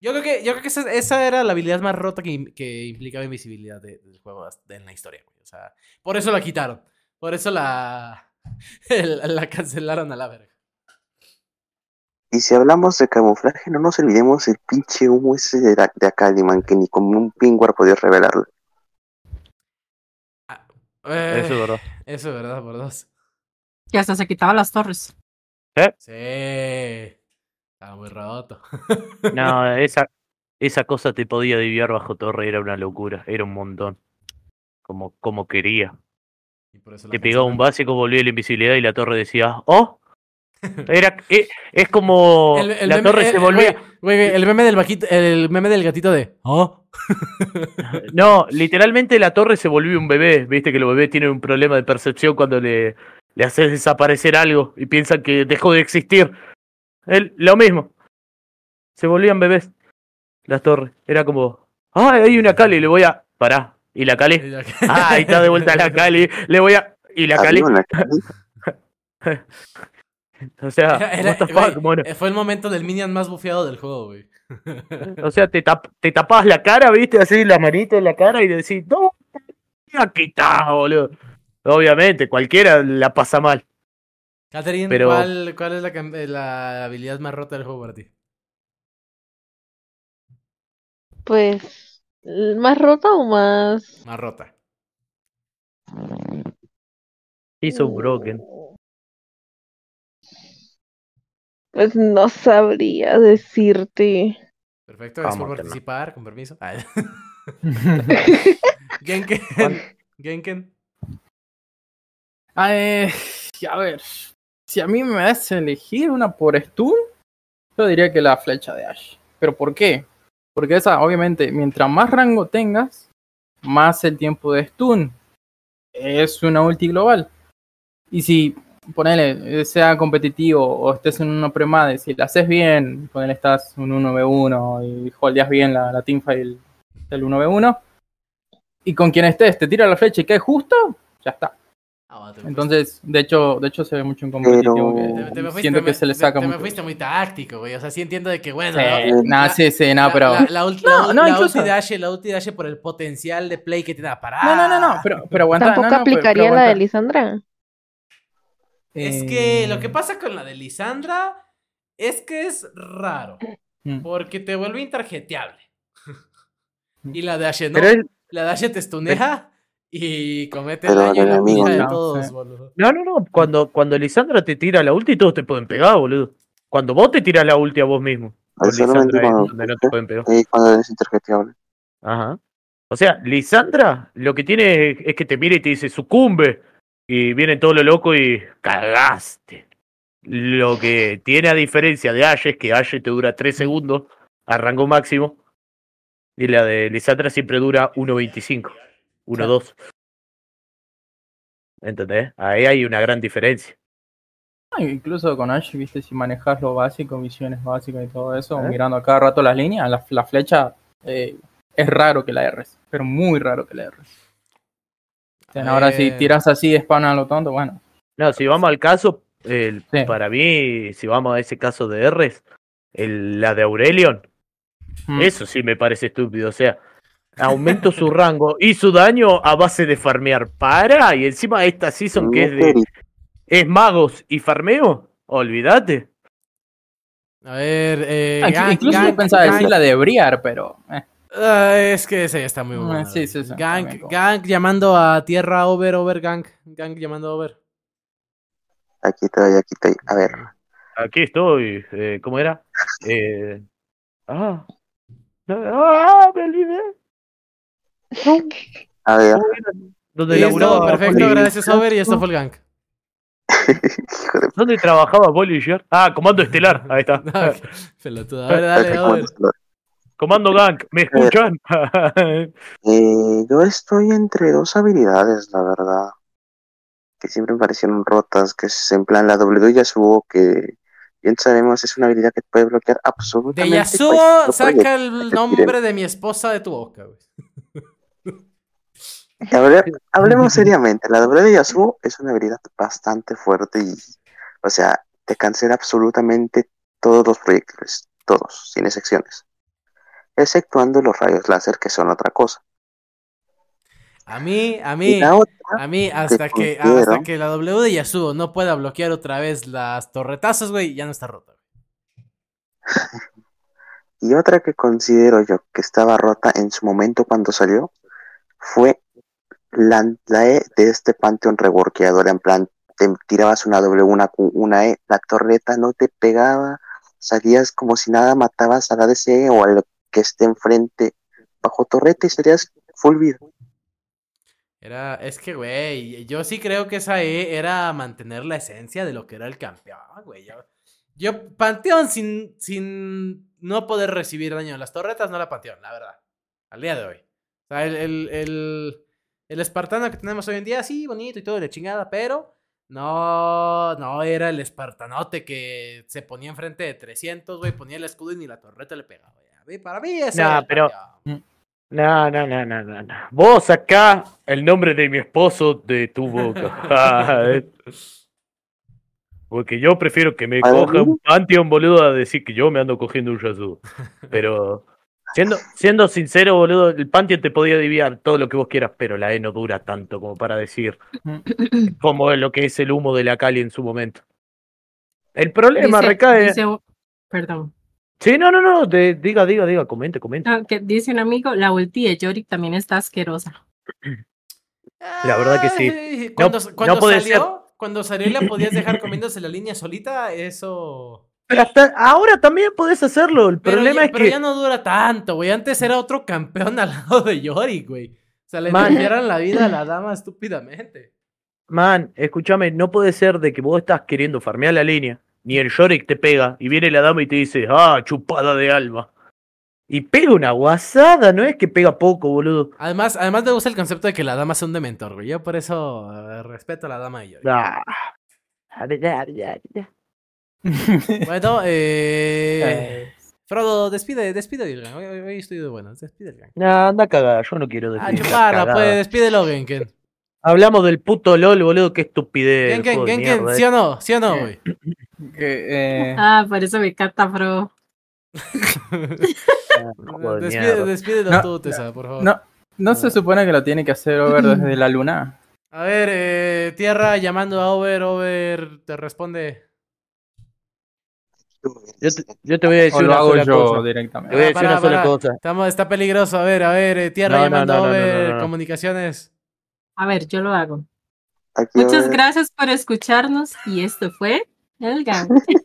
Yo creo que, yo creo que esa, esa era la habilidad más rota que, im- que implicaba invisibilidad de- del juego en la historia, güey. O sea, por eso la quitaron. Por eso la cancelaron a la verga. Y si hablamos de camuflaje, no nos olvidemos el pinche humo ese de, la- de Akaliman, que ni como un pingüar podía revelarlo. Eh, Eso es verdad. Eso es verdad, por dos. Que hasta se quitaba las torres. Sí. Estaba muy roto. No, esa, esa cosa te podía desviar bajo torre, era una locura, era un montón. Como, como quería. Y por eso la Te pegaba un básico, volvía la invisibilidad y la torre decía, ¡oh! Era, eh, es como El- el la meme- torre el- se volvía. Güey, güey, el meme del vaquito, el meme del gatito de. ¿Oh? No, literalmente la torre se volvió un bebé. Viste que los bebés tienen un problema de percepción cuando le, le haces desaparecer algo y piensan que dejó de existir. Él, lo mismo. Se volvían bebés. Las torres. Era como, ¡ah! Hay una Cali, le voy a. Pará. ¿Y la Cali? Ah, ahí está de vuelta la Cali. Le voy a. ¿Y la Cali? O sea, Era- what the güey, fuck, mono. Fue el momento del minion más bufeado del juego, güey. O sea, te, tap, te tapabas la cara, viste, así la manita en la cara y decís, no, aquí está, boludo. Obviamente, cualquiera la pasa mal. Catherine, Pero- ¿cuál, cuál es la, habilidad más rota del juego para ti? Pues, ¿más rota o más? Más rota. He's so broken. Pues no sabría decirte. Perfecto, gracias por participar, con permiso. Ay. Genken. Genken. Ah, eh, a ver, si a mí me das a elegir una por stun, yo diría que la flecha de Ash. ¿Pero por qué? Porque esa, obviamente, mientras más rango tengas, más el tiempo de stun. Es una ulti global. Y si, ponele, eh, sea competitivo o estés en una premade, si la haces bien, ponele, estás un 1v1 y holdeas bien la, la teamfight del, del 1v1, y con quien estés te tira la flecha y cae justo, ya está. Ah, Entonces, de hecho, de hecho se ve mucho en competitivo Pero- fuiste- que te- te me fuiste- siento que me- se le te- saca te me fuiste muy táctico, güey. O sea, sí entiendo de que, bueno. Sí, ¿no? nada, sí, sí, nada, La- pero. La, la, ult- No, la- no, la incluso- ulti de Ashe, la ulti de Ashe por el potencial de play que tiene a parar. No, no, no, no, pero, pero aguanta. Tampoco no, no, pero- aplicaría la de aguanta. Es que lo que pasa con la de Lisandra es que es raro. mm, Porque te vuelve intarjeteable. y la de Ashe no. Pero es- La de Ashe te stuneja y comete Pero daño la vida de no, todos, boludo. no, no, no. Cuando, cuando Lisandra te tira la ulti, todos te pueden pegar, boludo. Cuando vos te tiras la ulti a vos mismo. Es cuando, donde no te pueden pegar. eh, cuando eres interjetable. Ajá. O sea, Lisandra lo que tiene es, es que te mira y te dice sucumbe. Y viene todo lo loco y cagaste. Lo que tiene a diferencia de Ashe es que Ashe te dura 3 segundos a rango máximo. Y la de Lisandra siempre dura 1.25. 1.2. ¿Entendés? Ahí hay una gran diferencia. ah, Incluso con Ash, viste, si manejas lo básico, misiones básicas y todo eso, ¿Eh? mirando a cada rato las líneas, la, la flecha eh, es raro que la erres, pero muy raro que la erres. Ahora si Eh, tiras así, spam a lo tonto, bueno. No, si vamos al caso, el- Sí. para mí, si vamos a ese caso de R's, el, la de Aurelion, mm, Eso sí me parece estúpido. O sea, aumento su rango y su daño a base de farmear. Para, y encima esta season que es de es magos y farmeo, olvídate. A ver, eh. ah, incluso yo pensaba Gank- decir la de Briar, pero. eh, Ah, es que ese ya está muy Ah, bueno. sí, como- Gank llamando a tierra over, over, Gank. Gank llamando a over. Aquí estoy, aquí estoy. A ver, Aquí estoy. eh, ¿Cómo era? Eh, ah, no, ah, me olvidé. a ver. Donde laburaba perfecto, gracias over y esto fue el de ¿Dónde trabajaba Bollinger? Ah, Comando Estelar. Ahí está. Pelotudo. A ver, dale, Over. ¿Cómo te- Comando Gang. ¿Me escuchan? Eh, yo estoy entre dos habilidades, la verdad. Que siempre me parecieron rotas, que es en plan la W Yasuo, que bien sabemos es una habilidad que puede bloquear De absolutamente Yasuo, cualquier saca el nombre de mi esposa de tu boca, güey. Y hable- hablemos seriamente, la W de Yasuo es una habilidad bastante fuerte y, o sea, te cancela absolutamente todos los proyectiles, todos, sin excepciones, exceptuando los rayos láser que son otra cosa. A mí, a mí, a mí, hasta que, hasta que la W de Yasuo no pueda bloquear otra vez las torretazos, güey, ya no está rota. y otra que considero yo que estaba rota en su momento cuando salió, fue la, la E de este Pantheon reworkeador, en plan, te tirabas una W, una Q, una E, la torreta no te pegaba, salías como si nada, matabas a la DC o al que esté enfrente bajo torreta y salías full vida. Era, es que, güey, yo sí creo que esa E era mantener la esencia de lo que era el campeón, güey. Yo, yo Panteón sin, sin no poder recibir daño en las torretas, no la Panteón, la verdad. Al día de hoy. O sea, el, el, el, espartano que tenemos hoy en día, sí, bonito y todo, de chingada, pero no, no era el espartanote que se ponía enfrente de 300, güey, ponía el escudo y ni la torreta le pegaba. güey. Mí- Para mí Nah, era el pero-. No, no, no, no, no, no. Vos acá el nombre de mi esposo de tu boca. Porque yo prefiero que me ¿Para coja un Pantheon, boludo, a decir que yo me ando cogiendo un Yasuo. Pero, siendo, siendo sincero, boludo, el Pantheon te podía diviar todo lo que vos quieras, pero la E no dura tanto como para decir como es lo que es el humo de la Cali en su momento. El problema Dice- recae. dice perdón. Sí, no, no, no, de- diga, diga, diga, comente, comente. Ah, que dice un amigo, la ulti de Yorick también está asquerosa. La verdad que sí. Cuando, No- cuando no salió, cuando salió y la podías dejar comiéndose la línea solita, eso. Pero hasta ahora también podés hacerlo. El Pero, problema ya, es pero que. ya no dura tanto, güey. Antes era otro campeón al lado de Yorick, güey. O sea, le cambiaron la vida a la dama estúpidamente. Man, escúchame, no puede ser de que vos estás queriendo farmear la línea, ni el Yorick te pega, y viene la dama y te dice, ah, chupada de alma. Y pega una guasada, no es que pega poco, boludo. Además, además me gusta el concepto de que la dama sea un dementor, güey. Yo por eso eh, respeto a la dama de Yorick. Ah. Bueno, eh. Frodo, despide, despide el gang. Hoy, hoy- estoy de buenas, despide el gang. Nah, anda a cagar, yo no quiero Ah, decir. chuparla, pues, despídelo, Genken. Hablamos del puto LOL, boludo, qué estupidez. Genken, juego de Genken, mierda, ¿sí eh. o no? ¿Sí o no, güey? que, eh, Ah, por eso me encanta, bro. Ah, de Despide, despídelo No, tú, Tessa, por favor. no, no se supone que lo tiene que hacer Over desde la luna. A ver, eh, Tierra llamando a Over, Over te responde. Yo te, yo te voy a decir O lo una hago sola yo cosa. Te voy directamente. a decir Pará, una sola cosa. Estamos, está peligroso, a ver, a ver, eh, Tierra No, llamando no, a no, no, Over, no, no. comunicaciones. A ver, yo lo hago. Aquí Muchas gracias por escucharnos y esto fue El Gang.